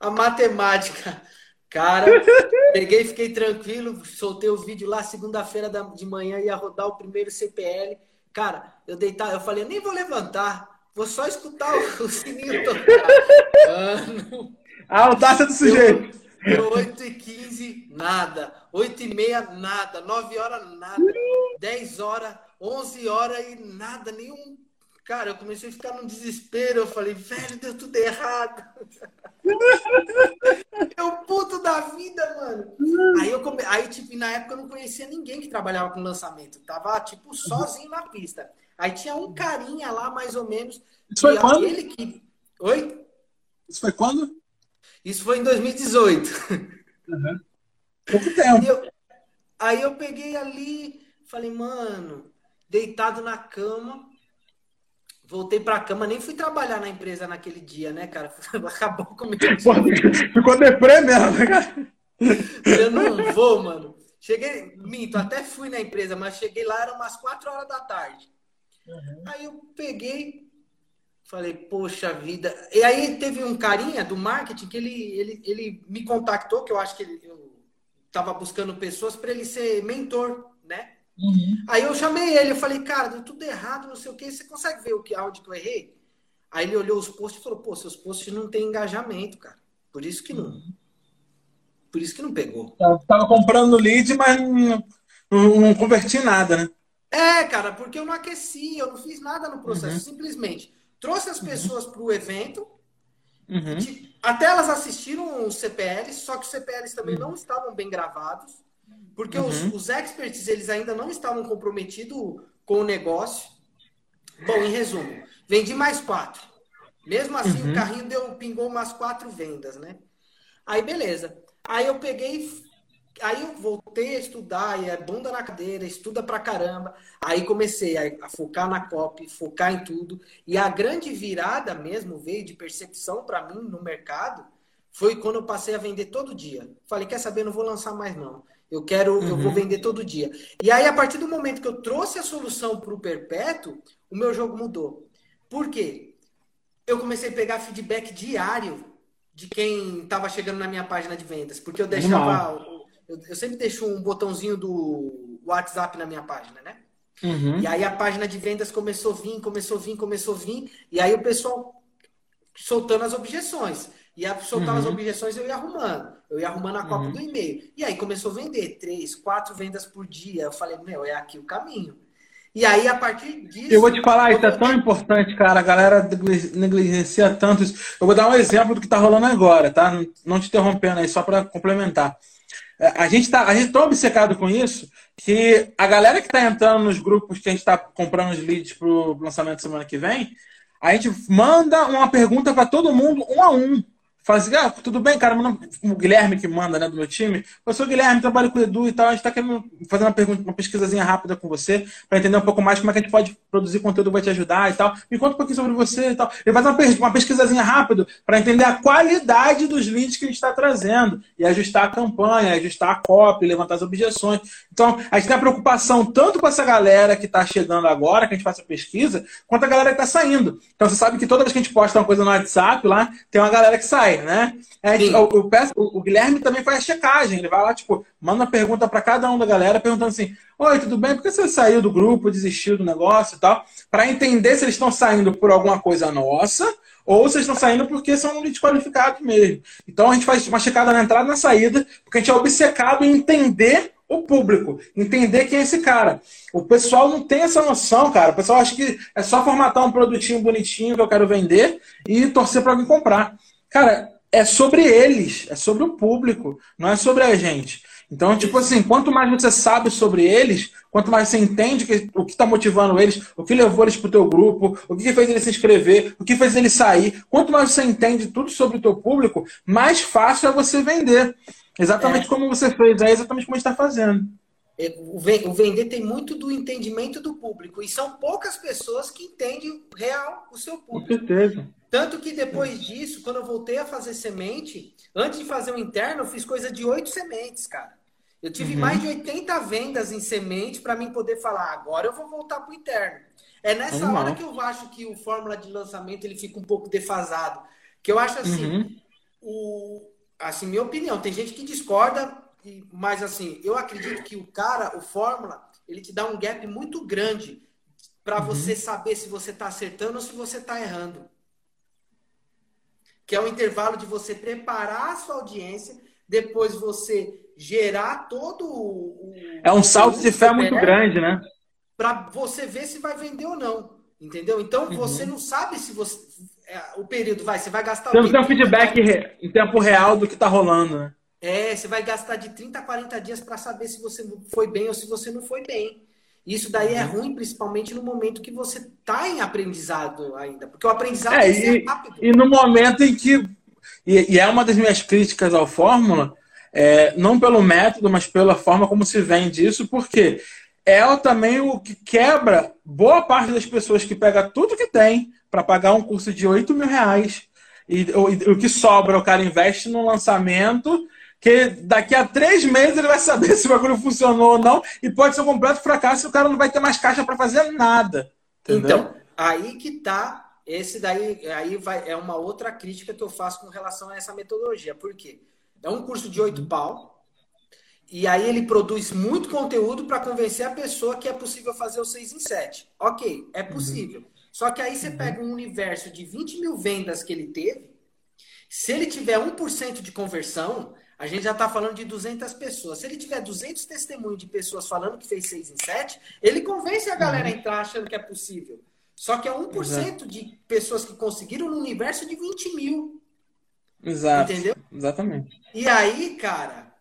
A matemática. Cara, peguei, fiquei tranquilo, soltei o vídeo lá segunda-feira de manhã, ia rodar o primeiro CPL. Cara, eu deitar, eu falei, nem vou levantar. Vou só escutar o, o sininho tocar. Mano. A audácia do sujeito. Deu 8 e 15, nada. 8 e meia, nada. 9 horas, nada. 10 horas, 11 horas e nada, nenhum. Cara, eu comecei a ficar num desespero. Eu falei, velho, deu tudo errado. eu puto da vida, mano. Aí eu come... aí tipo, na época eu não conhecia ninguém que trabalhava com lançamento. Tava tipo sozinho na pista. Aí tinha um carinha lá, mais ou menos. Isso foi quando? Ele que... Oi? Isso foi quando? Isso foi em 2018. Uhum. Pouco tempo. Aí eu, aí eu peguei ali, falei, mano, deitado na cama. Voltei pra cama, nem fui trabalhar na empresa naquele dia, né, cara? Acabou comigo. Ficou deprê mesmo, né, cara? Eu não vou, mano. Cheguei, minto, até fui na empresa, mas cheguei lá, eram umas 4 horas da tarde. Uhum. Aí eu peguei, falei, poxa vida. E aí teve um carinha do marketing que ele, ele, ele me contactou, que eu acho que ele, eu estava buscando pessoas para ele ser mentor, né? Uhum. Aí eu chamei ele, eu falei, cara, deu tudo errado, não sei o que, você consegue ver o que áudio que eu errei? Aí ele olhou os posts e falou, pô, seus posts não tem engajamento, cara. Por isso que não. Uhum. Por isso que não pegou. Eu tava comprando lead, mas não, não, não converti nada, né? É, cara, porque eu não aqueci, eu não fiz nada no processo. Uhum. Simplesmente trouxe as uhum. pessoas uhum. para o evento. Uhum. até elas assistiram os CPLs, só que os CPLs também uhum. não estavam bem gravados. Porque os, uhum. os experts, eles ainda não estavam comprometidos com o negócio. Bom, em resumo, vendi mais quatro. Mesmo assim, o carrinho deu, pingou umas quatro vendas, né? Aí, beleza. Aí eu peguei Aí eu voltei a estudar, e é bunda na cadeira, estuda pra caramba. Aí comecei a, a, focar na copy, focar em tudo. E a grande virada mesmo veio de percepção para mim no mercado foi quando eu passei a vender todo dia. Falei, quer saber, não vou lançar mais não. Eu quero, uhum. eu vou uhum. vender todo dia. E aí, a partir do momento que eu trouxe a solução para o perpétuo, o meu jogo mudou. Por quê? Eu comecei a pegar feedback diário de quem estava chegando na minha página de vendas, porque eu deixava eu, eu, sempre deixo um botãozinho do WhatsApp na minha página, né? Uhum. E aí a página de vendas começou a vir, começou a vir, começou a vir, e aí o pessoal soltando as objeções. E a soltar uhum. as objeções eu ia arrumando. Eu ia arrumando a cópia uhum. do e-mail. E aí começou a vender três, quatro vendas por dia. Eu falei, meu, é aqui o caminho. E aí, a partir disso. Eu vou te falar, isso é tão importante, cara. A galera negligencia tanto isso. Eu vou dar um exemplo do que está rolando agora, tá? Não te interrompendo aí, só para complementar. É, a gente está tão obcecado com isso que a galera que está entrando nos grupos que a gente está comprando os leads para o lançamento semana que vem, a gente manda uma pergunta para todo mundo, um a um. Fala assim, ah, tudo bem, cara, o Guilherme que manda, né, do meu time. Eu sou o Guilherme, trabalho com o Edu e tal. A gente está querendo fazer uma pergunta, uma pesquisazinha rápida com você, para entender um pouco mais como é que a gente pode produzir conteúdo que vai te ajudar e tal. Me conta um pouquinho sobre você e tal. Ele faz uma, uma pesquisazinha rápida para entender a qualidade dos leads que a gente está trazendo e ajustar a campanha, ajustar a copy, levantar as objeções. Então, a gente tem a preocupação tanto com essa galera que está chegando agora, que a gente faça a pesquisa, quanto a galera que está saindo. Então, você sabe que toda vez que a gente posta uma coisa no WhatsApp lá, tem uma galera que sai né? É, o, o, o, Guilherme também faz a checagem. Ele vai lá, tipo, manda uma pergunta para cada um da galera, perguntando assim: Oi, tudo bem? Por que você saiu do grupo, desistiu do negócio e tal? Para entender se eles estão saindo por alguma coisa nossa ou se eles estão saindo porque são desqualificados mesmo. Então a gente faz uma checada na entrada e na saída, porque a gente é obcecado em entender o público, entender quem é esse cara. O pessoal não tem essa noção, cara. O pessoal acha que é só formatar um produtinho bonitinho que eu quero vender e torcer para alguém comprar. Cara, é sobre eles, é sobre o público, não é sobre a gente. Então, tipo assim, quanto mais você sabe sobre eles, quanto mais você entende que, o que está motivando eles, o que levou eles para o teu grupo, o que fez eles se inscrever, o que fez eles sair, quanto mais você entende tudo sobre o teu público, mais fácil é você vender. Exatamente é. como você fez, é exatamente como a gente está fazendo. É, o vender tem muito do entendimento do público, e são poucas pessoas que entendem real o seu público. Com certeza. Tanto que depois disso, quando eu voltei a fazer semente, antes de fazer o interno, eu fiz coisa de oito sementes, cara. Eu tive uhum. mais de 80 vendas em semente para mim poder falar, agora eu vou voltar para o interno. É nessa hora que eu acho que o fórmula de lançamento ele fica um pouco defasado. Que eu acho assim, uhum. o, assim, minha opinião, tem gente que discorda, mas assim, eu acredito que o cara, o fórmula, ele te dá um gap muito grande para uhum. você saber se você está acertando ou se você está errando que é o intervalo de você preparar a sua audiência, depois você gerar todo o. É um salto de fé muito grande, né? Para você ver se vai vender ou não. Entendeu? Então uhum. você não sabe se você. É, o período vai, você vai gastar. Você não tem um feedback em tempo real do que está rolando, né? É, você vai gastar de 30 a 40 dias para saber se você foi bem ou se você não foi bem. Isso daí é uhum. ruim, principalmente no momento que você está em aprendizado ainda. Porque o aprendizado é, e, rápido. E no momento em que. E, e, é uma das minhas críticas ao Fórmula, é, não pelo método, mas pela forma como se vende isso, porque é também o que quebra boa parte das pessoas que pega tudo que tem para pagar um curso de 8 mil reais. E, o, e o que sobra, o cara investe no lançamento que daqui a três meses ele vai saber se o bagulho funcionou ou não, e pode ser um completo fracasso e o cara não vai ter mais caixa para fazer nada. Entendeu? Então, aí que tá. Esse daí aí vai, é uma outra crítica que eu faço com relação a essa metodologia. Por quê? É um curso de oito pau, e aí ele produz muito conteúdo para convencer a pessoa que é possível fazer o 6 em 7. Ok, é possível. Uhum. Só que aí você uhum. pega um universo de 20 mil vendas que ele teve, se ele tiver 1% de conversão, a gente já está falando de 200 pessoas. Se ele tiver 200 testemunhos de pessoas falando que fez 6 em 7, ele convence a galera a uhum. entrar achando que é possível. Só que é 1% Exato. de pessoas que conseguiram no universo de 20 mil. Exato. Entendeu? Exatamente. E aí, cara,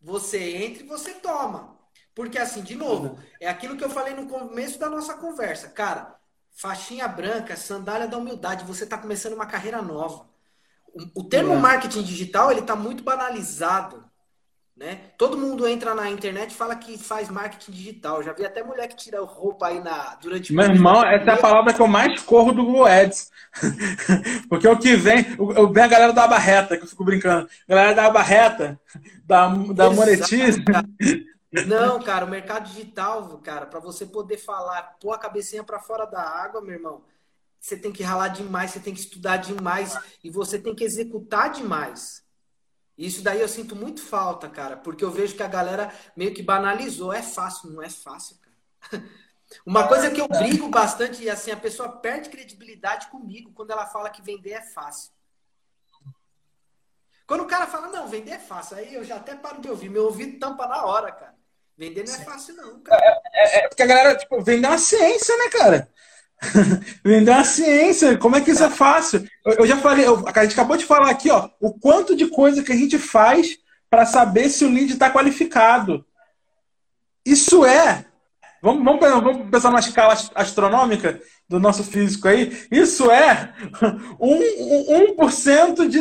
você entra e você toma. Porque, assim, de novo, é aquilo que eu falei no começo da nossa conversa. Cara, faixinha branca, sandália da humildade, você está começando uma carreira nova. O, termo é. marketing digital ele está muito banalizado. Né? Todo mundo entra na internet e fala que faz marketing digital. Já vi até mulher que tira roupa aí na, durante Meu irmão, essa é a palavra que eu mais corro do Google Ads. Porque o que vem, eu, vem a galera da barreta, que eu fico brincando. Galera da barreta, da, da monetiza. Não, cara, o mercado digital, cara, para você poder falar, pôr a cabecinha para fora da água, meu irmão, você tem que ralar demais, você tem que estudar demais e você tem que executar demais. Isso daí eu sinto muito falta, cara, porque eu vejo que a galera meio que banalizou. É fácil, não é fácil, cara. Uma coisa que eu brigo bastante e assim, a pessoa perde credibilidade comigo quando ela fala que vender é fácil. Quando o cara fala, não, vender é fácil, aí eu já até paro de ouvir. Meu ouvido tampa na hora, cara. Vender não é fácil, não, cara. É, é, é porque a galera, tipo, vender é uma ciência, né, cara? Vender uma ciência, como é que isso é fácil? Eu, eu já falei, eu, a gente acabou de falar aqui, ó, o quanto de coisa que a gente faz para saber se o lead está qualificado. Isso é. Vamos, vamos, vamos pensar numa escala astronômica do nosso físico aí. Isso é um, um, 1% de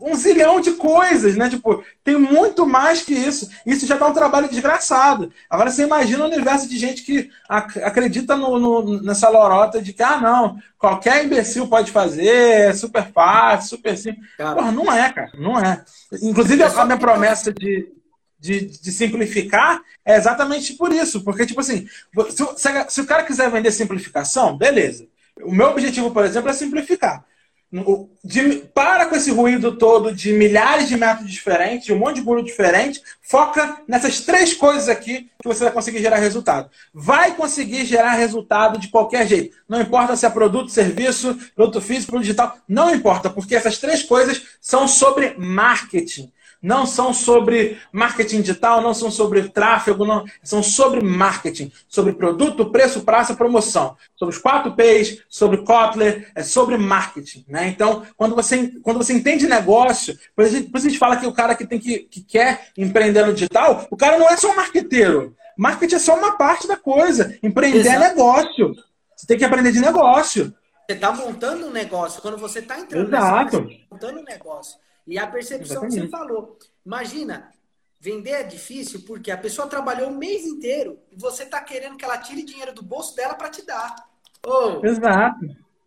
um zilhão de coisas, né? Tipo, tem muito mais que isso. Isso já dá um trabalho desgraçado. Agora você imagina o universo de gente que ac acredita no, no, nessa lorota de que, ah, não, qualquer imbecil pode fazer, é super fácil, super simples. Cara, Porra, não é, cara, não é. Inclusive, a minha promessa de, de, de, simplificar é exatamente por isso. Porque, tipo assim, se, se o cara quiser vender simplificação, beleza. O meu objetivo, por exemplo, é simplificar. De, para com esse ruído todo de milhares de métodos diferentes, de um monte de guru diferente, foca nessas três coisas aqui que você vai conseguir gerar resultado. Vai conseguir gerar resultado de qualquer jeito. Não importa se é produto, serviço, produto físico, produto digital, não importa, porque essas três coisas são sobre marketing não são sobre marketing digital, não são sobre tráfego, não, são sobre marketing, sobre produto, preço, praça, promoção, sobre os quatro P's, sobre Kotler, é sobre marketing. Né? Então, quando você, quando você entende negócio, por isso a gente fala que o cara que, tem que, que quer empreender no digital, o cara não é só um marqueteiro. Marketing é só uma parte da coisa. Empreender é Exato. é negócio. Você tem que aprender de negócio. Você está montando um negócio. Quando você está entrando Exato. Nessa, você tá montando um negócio. E a percepção Exatamente. que você falou. Imagina, vender é difícil porque a pessoa trabalhou o mês inteiro e você está querendo que ela tire dinheiro do bolso dela para te dar. Oh, Exato.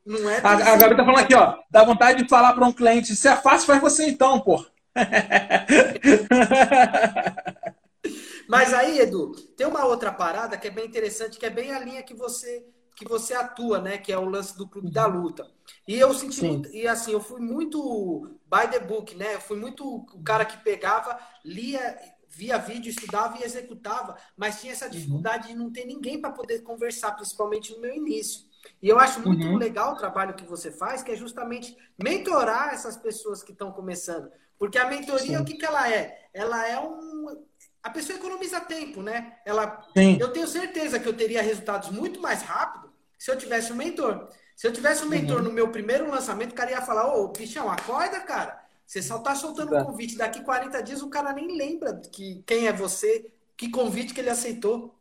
Não é a, a Gabi tá falando aqui, ó. Dá vontade de falar para um cliente: se é fácil, faz você então, pô. Mas aí, Edu, tem uma outra parada que é bem interessante, que é bem a linha que você que você atua, né? Que é o lance do clube da luta. E eu senti muito, e assim, eu fui muito by the book, né? Eu fui muito o cara que pegava, lia, via vídeo, estudava e executava, mas tinha essa uhum. dificuldade uhum. de não ter ninguém para poder conversar, principalmente no meu início. E eu acho muito uhum. legal o trabalho que você faz, que é justamente mentorar essas pessoas que estão começando. Porque a mentoria, Sim. o que, que ela é? Ela é um. A pessoa economiza tempo, né? Ela... Sim. Eu tenho certeza que eu teria resultados muito mais rápido se eu tivesse um mentor. Se eu tivesse um mentor uhum. no meu primeiro lançamento, o cara ia falar, ô, bichão, acorda, cara. Você só tá soltando um convite. Daqui 40 dias o cara nem lembra que quem é você, que convite que ele aceitou.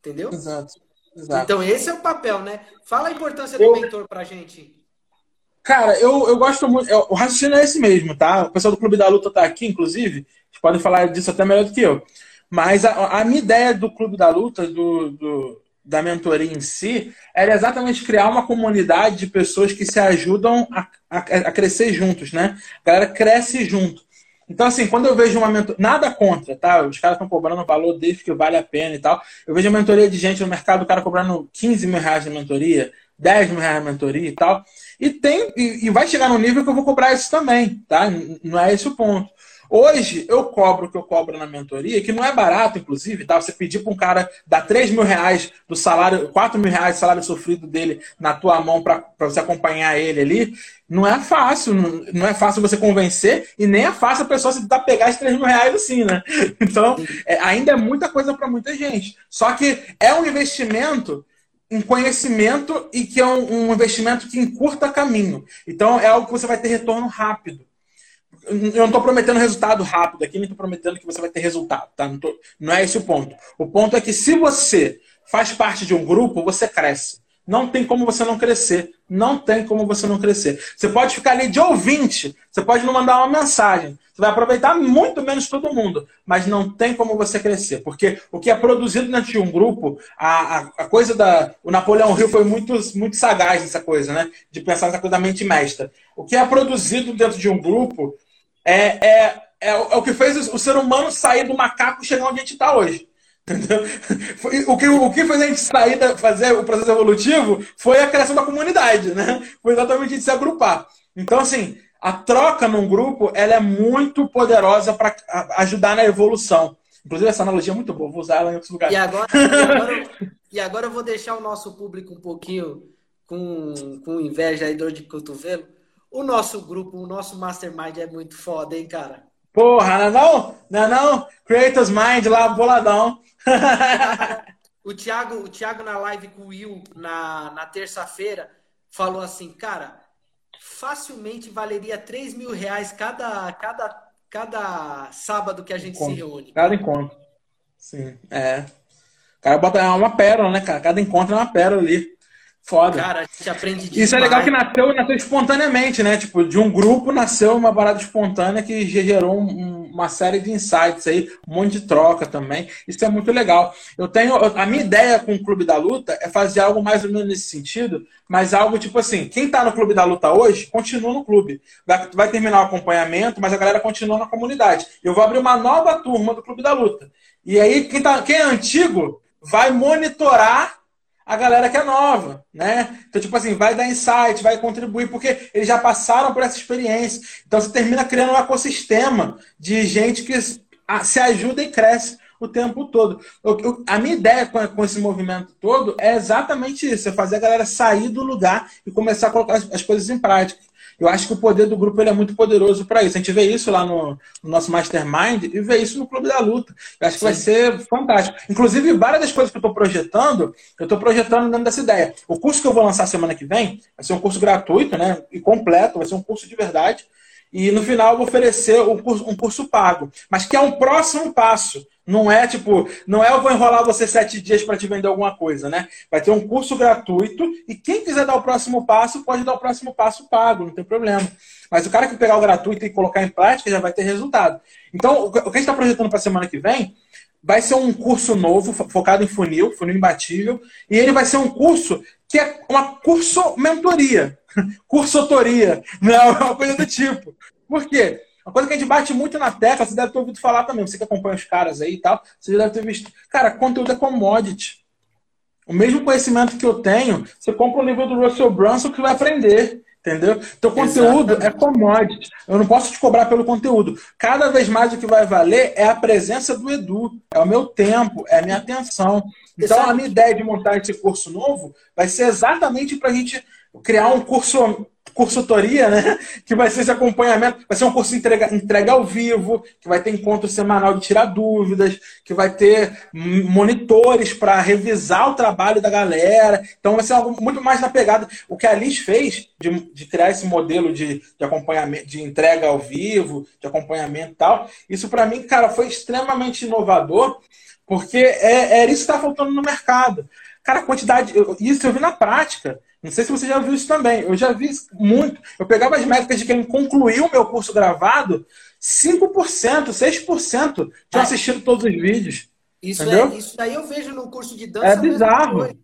Entendeu? Exato. Exato. Então esse é o papel, né? Fala a importância do eu... mentor pra gente. Cara, eu, eu gosto muito. Eu, o raciocínio é esse mesmo, tá? O pessoal do Clube da Luta tá aqui, inclusive. Eles podem falar disso até melhor do que eu. Mas a, a minha ideia do Clube da Luta, do, do, da mentoria em si, era exatamente criar uma comunidade de pessoas que se ajudam a, a, a crescer juntos, né? A galera cresce junto. Então, assim, quando eu vejo uma mentoria. Nada contra, tá? Os caras estão cobrando valor desde que vale a pena e tal. Eu vejo a mentoria de gente no mercado, o cara cobrando 15 mil reais de mentoria, 10 mil reais de mentoria e tal. E tem. E, e vai chegar no nível que eu vou cobrar isso também, tá? Não é esse o ponto. Hoje, eu cobro o que eu cobro na mentoria, que não é barato, inclusive, tá? Você pedir para um cara dar 3 mil reais do salário, 4 mil reais do salário sofrido dele na tua mão para você acompanhar ele ali, não é fácil. Não, não, é fácil você convencer e nem é fácil a pessoa se tentar pegar esses 3 mil reais assim, né? Então, é, ainda é muita coisa para muita gente. Só que é um investimento em conhecimento e que é um, um investimento que encurta caminho. Então, é algo que você vai ter retorno rápido eu não estou prometendo resultado rápido aqui, nem estou prometendo que você vai ter resultado, tá? Não, tô, não é esse o ponto. O ponto é que se você faz parte de um grupo, você cresce. Não tem como você não crescer. Não tem como você não crescer. Você pode ficar ali de ouvinte, você pode não mandar uma mensagem. Você vai aproveitar muito menos todo mundo, mas não tem como você crescer. Porque o que é produzido dentro de um grupo, a, a, a coisa da. O Napoleão Hill foi muito, muito sagaz nessa coisa, né? De pensar nessa coisa da mente mestra. O que é produzido dentro de um grupo é, é, é, é o que fez o ser humano sair do macaco e chegar onde a gente está hoje. Entendeu? O que, o que fez a gente sair, da, fazer o processo evolutivo foi a criação da comunidade, né? Foi exatamente a gente se agrupar. Então, assim, a troca num grupo ela é muito poderosa para ajudar na evolução. Inclusive, essa analogia é muito boa, vou usar ela em outros lugares. E agora, e agora, e agora eu vou deixar o nosso público um pouquinho com, com inveja e dor de cotovelo. O nosso grupo, o nosso mastermind é muito foda, hein, cara? Porra, não é não? Não é não? Creators Mind lá, boladão. o, Thiago, o Thiago na live com o Will na, na terça-feira falou assim, cara, facilmente valeria 3 mil reais cada, cada, cada sábado que a gente encontro. se reúne. Cada encontro. Sim, é. O cara bota uma pérola, né, cara? Cada encontro é uma pérola ali. Foda. Cara, a gente aprende demais. Isso é legal que nasceu, nasceu espontaneamente, né? Tipo, de um grupo nasceu uma parada espontânea que gerou um, uma série de insights aí, um monte de troca também. Isso é muito legal. Eu tenho. A minha ideia com o Clube da Luta é fazer algo mais ou menos nesse sentido, mas algo tipo assim: quem tá no Clube da Luta hoje, continua no clube. Vai, vai terminar o acompanhamento, mas a galera continua na comunidade. Eu vou abrir uma nova turma do Clube da Luta. E aí, quem, tá, quem é antigo vai monitorar a galera que é nova, né? Então, tipo assim, vai dar insight, vai contribuir, porque eles já passaram por essa experiência. Então, você termina criando um ecossistema de gente que se ajuda e cresce o tempo todo. a minha ideia com, esse movimento todo é exatamente isso: é fazer a galera sair do lugar e começar a colocar as coisas em prática. Eu acho que o poder do grupo ele é muito poderoso para isso. A gente vê isso lá no, no, nosso Mastermind e vê isso no Clube da Luta. Eu acho que Sim. vai ser fantástico. Inclusive, várias das coisas que eu estou projetando, eu estou projetando dentro dessa ideia. O curso que eu vou lançar semana que vem vai ser um curso gratuito né, e completo, vai ser um curso de verdade. E no final eu vou oferecer um curso, um curso pago, mas que é um próximo passo. Não é tipo, não é eu vou enrolar você sete dias para te vender alguma coisa, né? Vai ter um curso gratuito e quem quiser dar o próximo passo pode dar o próximo passo pago, não tem problema. Mas o cara que pegar o gratuito e colocar em prática já vai ter resultado. Então, o que a gente está projetando para a semana que vem vai ser um curso novo, focado em funil, funil imbatível, e ele vai ser um curso que é uma curso mentoria, cursotoria, não é uma coisa do tipo. Por quê? Uma coisa que a gente bate muito na tecla, você deve ter ouvido falar também, você que acompanha os caras aí e tal, você já deve ter visto. Cara, conteúdo é commodity. O mesmo conhecimento que eu tenho, você compra um livro do Russell Brunson que vai aprender. Entendeu? Então, conteúdo Exatamente. é commodity. Eu não posso te cobrar pelo conteúdo. Cada vez mais o que vai valer é a presença do Edu, é o meu tempo, é a minha atenção. Então, a minha ideia de montar esse curso novo vai ser exatamente para a gente criar um curso cursotoria, né? Que vai ser esse acompanhamento, vai ser um curso entrega, entrega ao vivo, que vai ter encontro semanal de tirar dúvidas, que vai ter monitores para revisar o trabalho da galera. Então vai ser algo muito mais na pegada. O que a Liz fez de, de criar esse modelo de, de acompanhamento, de entrega ao vivo, de acompanhamento e tal, isso para mim, cara, foi extremamente inovador, porque é, é isso que está faltando no mercado. Cara, a quantidade. Isso eu vi na prática. Não sei se você já viu isso também. Eu já vi muito. Eu pegava as métricas de quem concluiu o meu curso gravado, 5%, 6% tinham é. assistido todos os vídeos. Isso, é, isso daí eu vejo no curso de dança. É bizarro.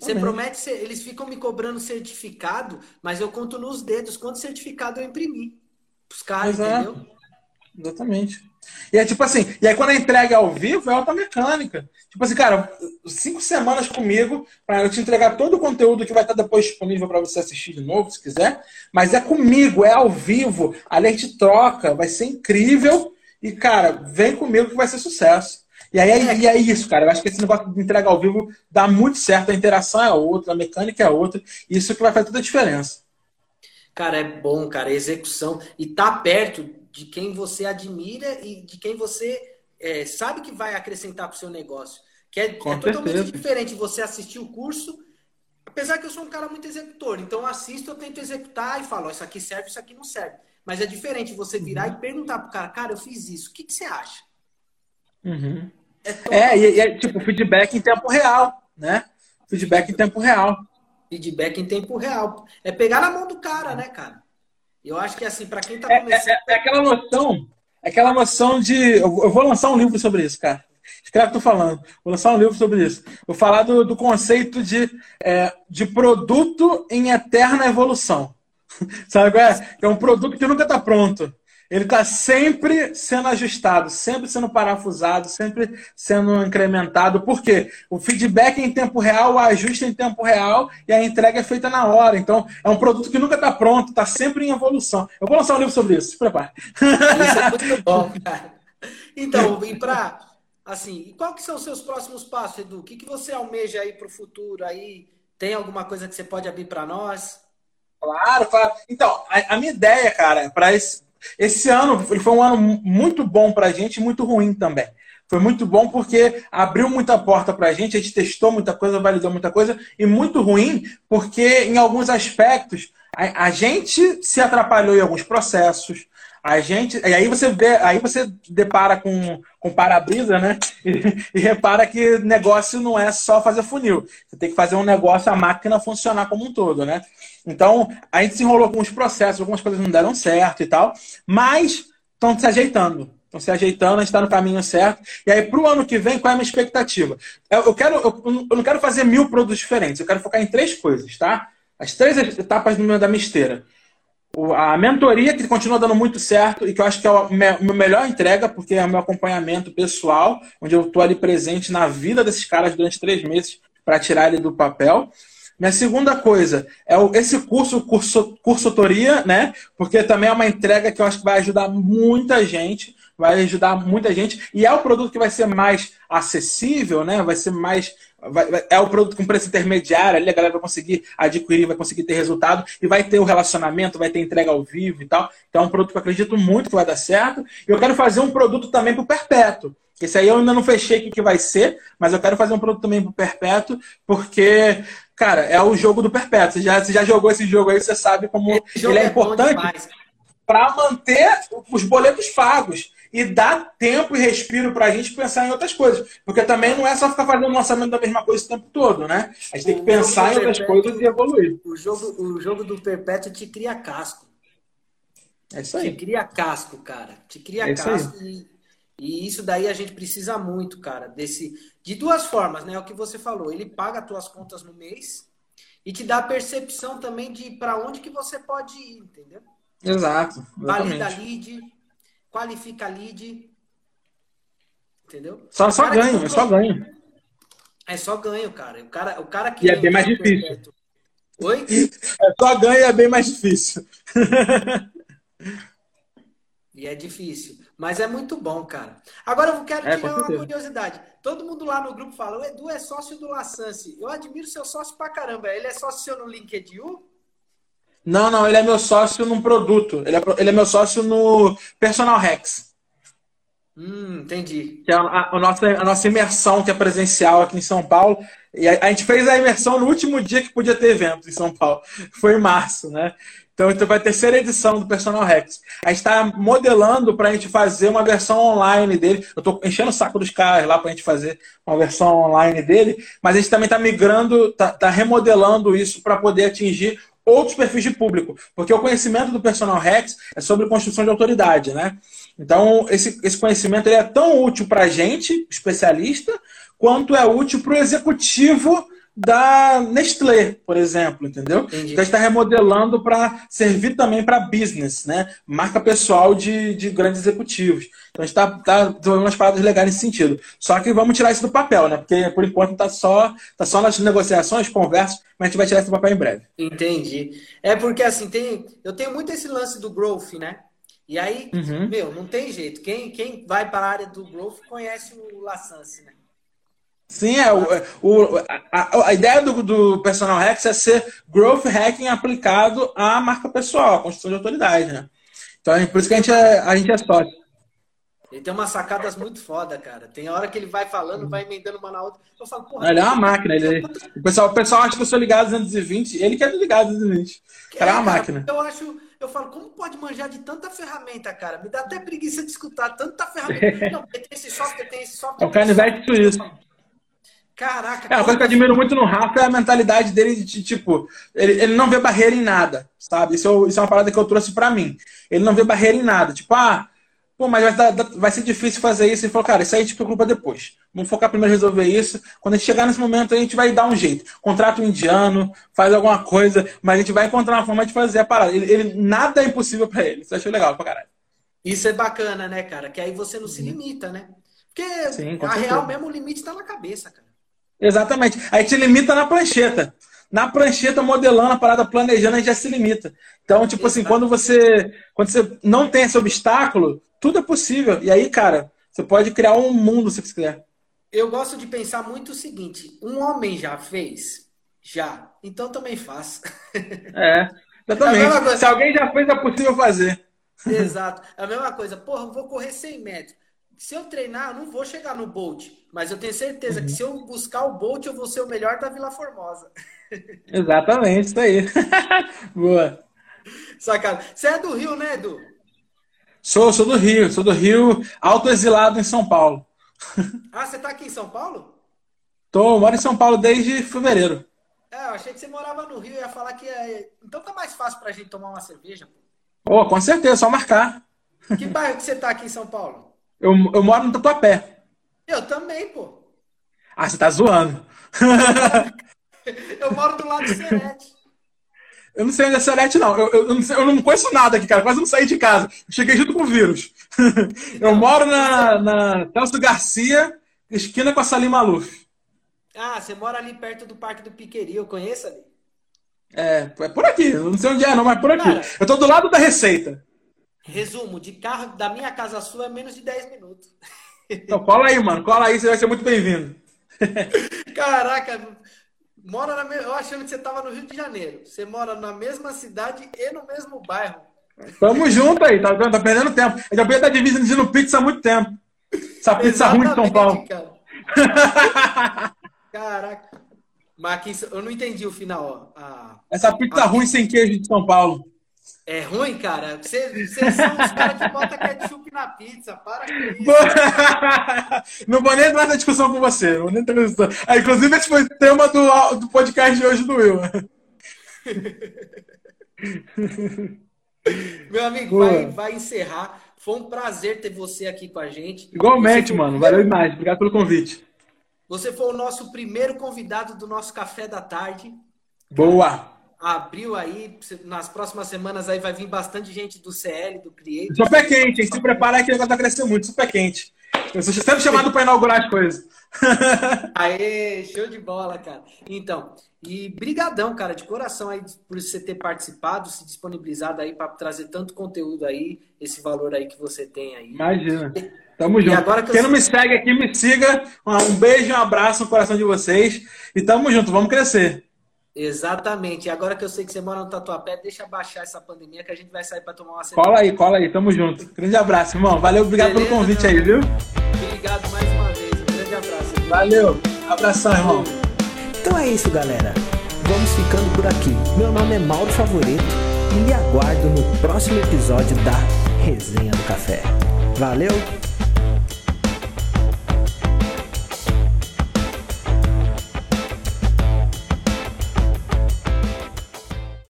Você promete, eles ficam me cobrando certificado, mas eu conto nos dedos quanto certificado eu imprimi. Os caras, entendeu? Exatamente. E é tipo assim, e aí quando a entrega é ao vivo, é alta mecânica. Tipo assim, cara, cinco semanas comigo para eu te entregar todo o conteúdo que vai estar depois disponível para você assistir de novo, se quiser. Mas é comigo, é ao vivo. A gente troca, vai ser incrível. E, cara, vem comigo que vai ser sucesso. E aí é, e é isso, cara. Eu acho que esse negócio de entrega ao vivo dá muito certo. A interação é outra, a mecânica é outra. Isso que vai fazer toda a diferença. Cara, é bom, cara. Execução. E tá perto de quem você admira e de quem você é, sabe que vai acrescentar para o seu negócio. Que é, é totalmente diferente você assistir o curso, apesar que eu sou um cara muito executor, então eu assisto, eu tento executar e falo, isso aqui serve, isso aqui não serve. Mas é diferente você virar uhum. e perguntar pro cara, cara, eu fiz isso, o que, que você acha? Uhum. É, é, e, é tipo feedback em tempo real, né? Feedback em tempo real. Feedback em tempo real. É pegar na mão do cara, né, cara? Eu acho que assim, para quem está é, começando. É, é, é, aquela noção, é aquela noção de. Eu vou lançar um livro sobre isso, cara. Escreve o que eu tô falando. Vou lançar um livro sobre isso. Vou falar do, do conceito de, é, de produto em eterna evolução. Sabe qual é? É um produto que nunca está pronto ele está sempre sendo ajustado, sempre sendo parafusado, sempre sendo incrementado. Por quê? O feedback é em tempo real, o ajuste é em tempo real e a entrega é feita na hora. Então, é um produto que nunca está pronto, está sempre em evolução. Eu vou lançar um livro sobre isso, se prepare. Isso é muito bom, cara. Então, e para assim, qual que são os seus próximos passos, Edu? O que, que você almeja aí para o futuro? Aí tem alguma coisa que você pode abrir para nós? Claro, claro. Então, a, a minha ideia, cara, para esse esse ano foi um ano muito bom para a gente e muito ruim também. Foi muito bom porque abriu muita porta para a gente, a gente testou muita coisa, validou muita coisa, e muito ruim porque, em alguns aspectos, a, a gente se atrapalhou em alguns processos, a gente, e aí você vê, aí você depara com, com para-brisa, né? E, e, repara que negócio não é só fazer funil. Você tem que fazer um negócio, a máquina funcionar como um todo, né? Então, a gente se enrolou com os processos, algumas coisas não deram certo e tal, mas estão se ajeitando. Estão se ajeitando, a gente está no caminho certo. E aí, para o ano que vem, qual é a minha expectativa? Eu, eu quero, eu, eu, não quero fazer mil produtos diferentes, eu quero focar em três coisas, tá? As três etapas do da misteira. A mentoria, que continua dando muito certo e que eu acho que é a minha melhor entrega, porque é o meu acompanhamento pessoal, onde eu estou ali presente na vida desses caras durante três meses para tirar ele do papel. Minha segunda coisa é esse curso, curso, cursotoria, né? Porque também é uma entrega que eu acho que vai ajudar muita gente, vai ajudar muita gente, e é o produto que vai ser mais acessível, né? Vai ser mais. Vai, vai, é o produto com preço intermediário, ali a galera vai conseguir adquirir, vai conseguir ter resultado, e vai ter o relacionamento, vai ter entrega ao vivo e tal. Então é um produto que eu acredito muito que vai dar certo. E eu quero fazer um produto também para o perpétuo. Esse aí eu ainda não fechei o que vai ser, mas eu quero fazer um produto também para o perpétuo, porque Cara, é o jogo do perpétuo. Você já, você já jogou esse jogo aí, você sabe como ele é, é importante para manter os boletos pagos e dar tempo e respiro para a gente pensar em outras coisas. Porque também não é só ficar fazendo o lançamento da mesma coisa o tempo todo, né? A gente tem que pensar em outras coisas e evoluir. O jogo, o jogo do perpétuo te cria casco. É isso aí. Te cria casco, cara. Te cria é casco e, e isso daí a gente precisa muito, cara, desse de duas formas, né? É o que você falou, ele paga as tuas contas no mês e te dá a percepção também de para onde que você pode ir, entendeu? Exato. Exatamente. Valida lead, qualifica lead, entendeu? Só, só ganho, é só ganho. É só ganho, cara. O cara, o cara que e é bem mais difícil. Oi? É só ganho é bem mais difícil. e é difícil. Mas é muito bom, cara. Agora eu quero é, tirar uma curiosidade. Todo mundo lá no grupo fala: o Edu é sócio do Lassance. Eu admiro seu sócio pra caramba. Ele é sócio seu no LinkedIn? Não, não, ele é meu sócio num produto. Ele é, ele é meu sócio no Personal Rex. Hum, entendi. Que é a, a, nossa, a nossa imersão que é presencial aqui em São Paulo. E a, a gente fez a imersão no último dia que podia ter evento em São Paulo. Foi em março, né? Então, então vai a terceira edição do Personal Rex. A gente está modelando para a gente fazer uma versão online dele. Eu estou enchendo o saco dos caras lá para a gente fazer uma versão online dele, mas a gente também está migrando, está tá remodelando isso para poder atingir outros perfis de público. Porque o conhecimento do Personal Rex é sobre construção de autoridade, né? Então, esse, esse conhecimento ele é tão útil para a gente, especialista, quanto é útil para o executivo da Nestlé, por exemplo, entendeu? Entendi. Então a gente está remodelando para servir também para business, né? Marca pessoal de, de grandes executivos. Então a gente está tá desenvolvendo umas paradas legais nesse sentido. Só que vamos tirar isso do papel, né? Porque por enquanto está só, tá só nas negociações, conversas, mas a gente vai tirar isso do papel em breve. Entendi. É porque assim, tem, eu tenho muito esse lance do growth, né? E aí, Uhum. meu, não tem jeito. Quem, quem vai para a área do growth conhece o Lassance, né? Sim, é, o, o- a, a- ideia do, do Personal Hacks é ser growth hacking aplicado à marca pessoal, à construção de autoridade, né? Então é por isso que a gente é, a gente é sócio. Ele tem umas sacadas muito foda, cara. Tem hora que ele vai falando, vai emendando uma na outra. Eu falo, porra. Ele é uma máquina. Ele, o, pessoal, o pessoal acha que eu sou ligado 220, ele que é ligado 220. O cara é uma máquina. Eu acho, eu falo, como pode manjar de tanta ferramenta, cara? Me dá até preguiça de escutar tanta ferramenta. Não, tem esse software, tem esse software. É o canivete suíço. Caraca. É, uma coisa que eu admiro muito no Rafa é a mentalidade dele de, tipo, ele, ele não vê barreira em nada, sabe? Isso, eu- isso é uma parada que eu trouxe pra mim. Ele não vê barreira em nada. Tipo, ah, pô, mas vai, vai ser difícil fazer isso. Ele falou, cara, isso aí a gente preocupa depois. Vamos focar primeiro em resolver isso. Quando a gente chegar nesse momento, a gente vai dar um jeito. Contrata um indiano, faz alguma coisa, mas a gente vai encontrar uma forma de fazer a parada. Ele, ele- nada é impossível pra ele. Isso eu achei legal pra caralho. Isso é bacana, né, cara? Que aí você não se limita, né? Porque Sim, a real mesmo o limite tá na cabeça, cara. Exatamente. Aí te limita na prancheta. Na prancheta, modelando a parada, planejando, a gente já se limita. Então, tipo assim, quando você, quando você não tem esse obstáculo, tudo é possível. E aí, cara, você pode criar um mundo se você quiser. Eu gosto de pensar muito o seguinte: um homem já fez? Já. Então também faz. É, É exatamente. coisa. Se alguém já fez, é possível fazer. Exato. É a mesma coisa. Porra, vou correr 100 metros. Se eu treinar, eu não vou chegar no Bolt. Mas eu tenho certeza que se eu buscar o Bolt, eu vou ser o melhor da Vila Formosa. Exatamente, isso aí. Boa. Sacada. Você é do Rio, né, Edu? Sou, sou do Rio, sou do Rio, autoexilado em São Paulo. Ah, você tá aqui em São Paulo? Tô, moro em São Paulo desde fevereiro. É, eu achei que você morava no Rio. Eu ia falar que é. Então tá mais fácil pra gente tomar uma cerveja. pô. Oh, com certeza, só marcar. Que bairro que você tá aqui em São Paulo? Eu, eu moro no Tatuapé. Eu também, pô. Ah, você tá zoando. Eu moro do lado do Serete. Eu não sei onde é Celeste, não. Eu, eu, eu não sei- eu não conheço nada aqui, cara. Quase não saí de casa. Cheguei junto com o vírus. eu moro na, na Celso Garcia, esquina com a Salim Maluf. Ah, você mora ali perto do Parque do Piqueri. Eu conheço ali. É, é por aqui. Eu não sei onde é, não, mas por aqui. Cara. Eu tô do lado da Receita. Resumo, de carro da minha casa à sua é menos de 10 minutos. Então cola aí, mano. Cola aí, você vai ser muito bem-vindo. Caraca, mora na me... eu achando que você tava no Rio de Janeiro. Você mora na mesma cidade e no mesmo bairro. Tamo junto aí, tá, tá perdendo tempo. Eu já podia estar dividindo pizza há muito tempo. Essa pizza ruim de São Paulo. cara. Caraca. Mas aqui, eu não entendi o final, ó. Ah, Essa pizza ruim sem queijo de São Paulo. É ruim, cara? Vocês vocês são os caras que botam ketchup na pizza. Para com isso. Não vou nem entrar nessa discussão com você. não Vou nem entrar discussão. Ah, inclusive, esse foi o tema do, do podcast de hoje do Will. Meu amigo, Boa. vai, vai encerrar. Foi um prazer ter você aqui com a gente. Igualmente, foi mano. Valeu demais. Obrigado pelo convite. Você foi o nosso primeiro convidado do nosso café da tarde. Boa. Abriu aí, nas próximas semanas aí vai vir bastante gente do CL, do Creator. Sou pé quente, hein? Se preparar que o negócio vai crescer muito. Pé quente. Eu sou sempre chamado para inaugurar as coisas. Aê, show de bola, cara. Então, e brigadão, cara, de coração aí por você ter participado, se disponibilizado aí para trazer tanto conteúdo aí, esse valor aí que você tem aí. Imagina. Tamo E junto. agora que eu Quem não me segue aqui, me siga. Um beijo, um abraço no coração de vocês. E tamo junto, vamos crescer. Exatamente. E agora que eu sei que você mora no Tatuapé, deixa baixar essa pandemia que a gente vai sair para tomar uma cerveja. Cola aí, cola aí, tamo junto. Grande abraço, irmão. Valeu, obrigado Beleza, pelo convite meu aí, viu? Obrigado mais uma vez. Um grande abraço. Valeu. Abração, irmão. Então é isso, galera. Vamos ficando por aqui. Meu nome é Mauro Favoreto e lhe aguardo no próximo episódio da Resenha do Café. Valeu!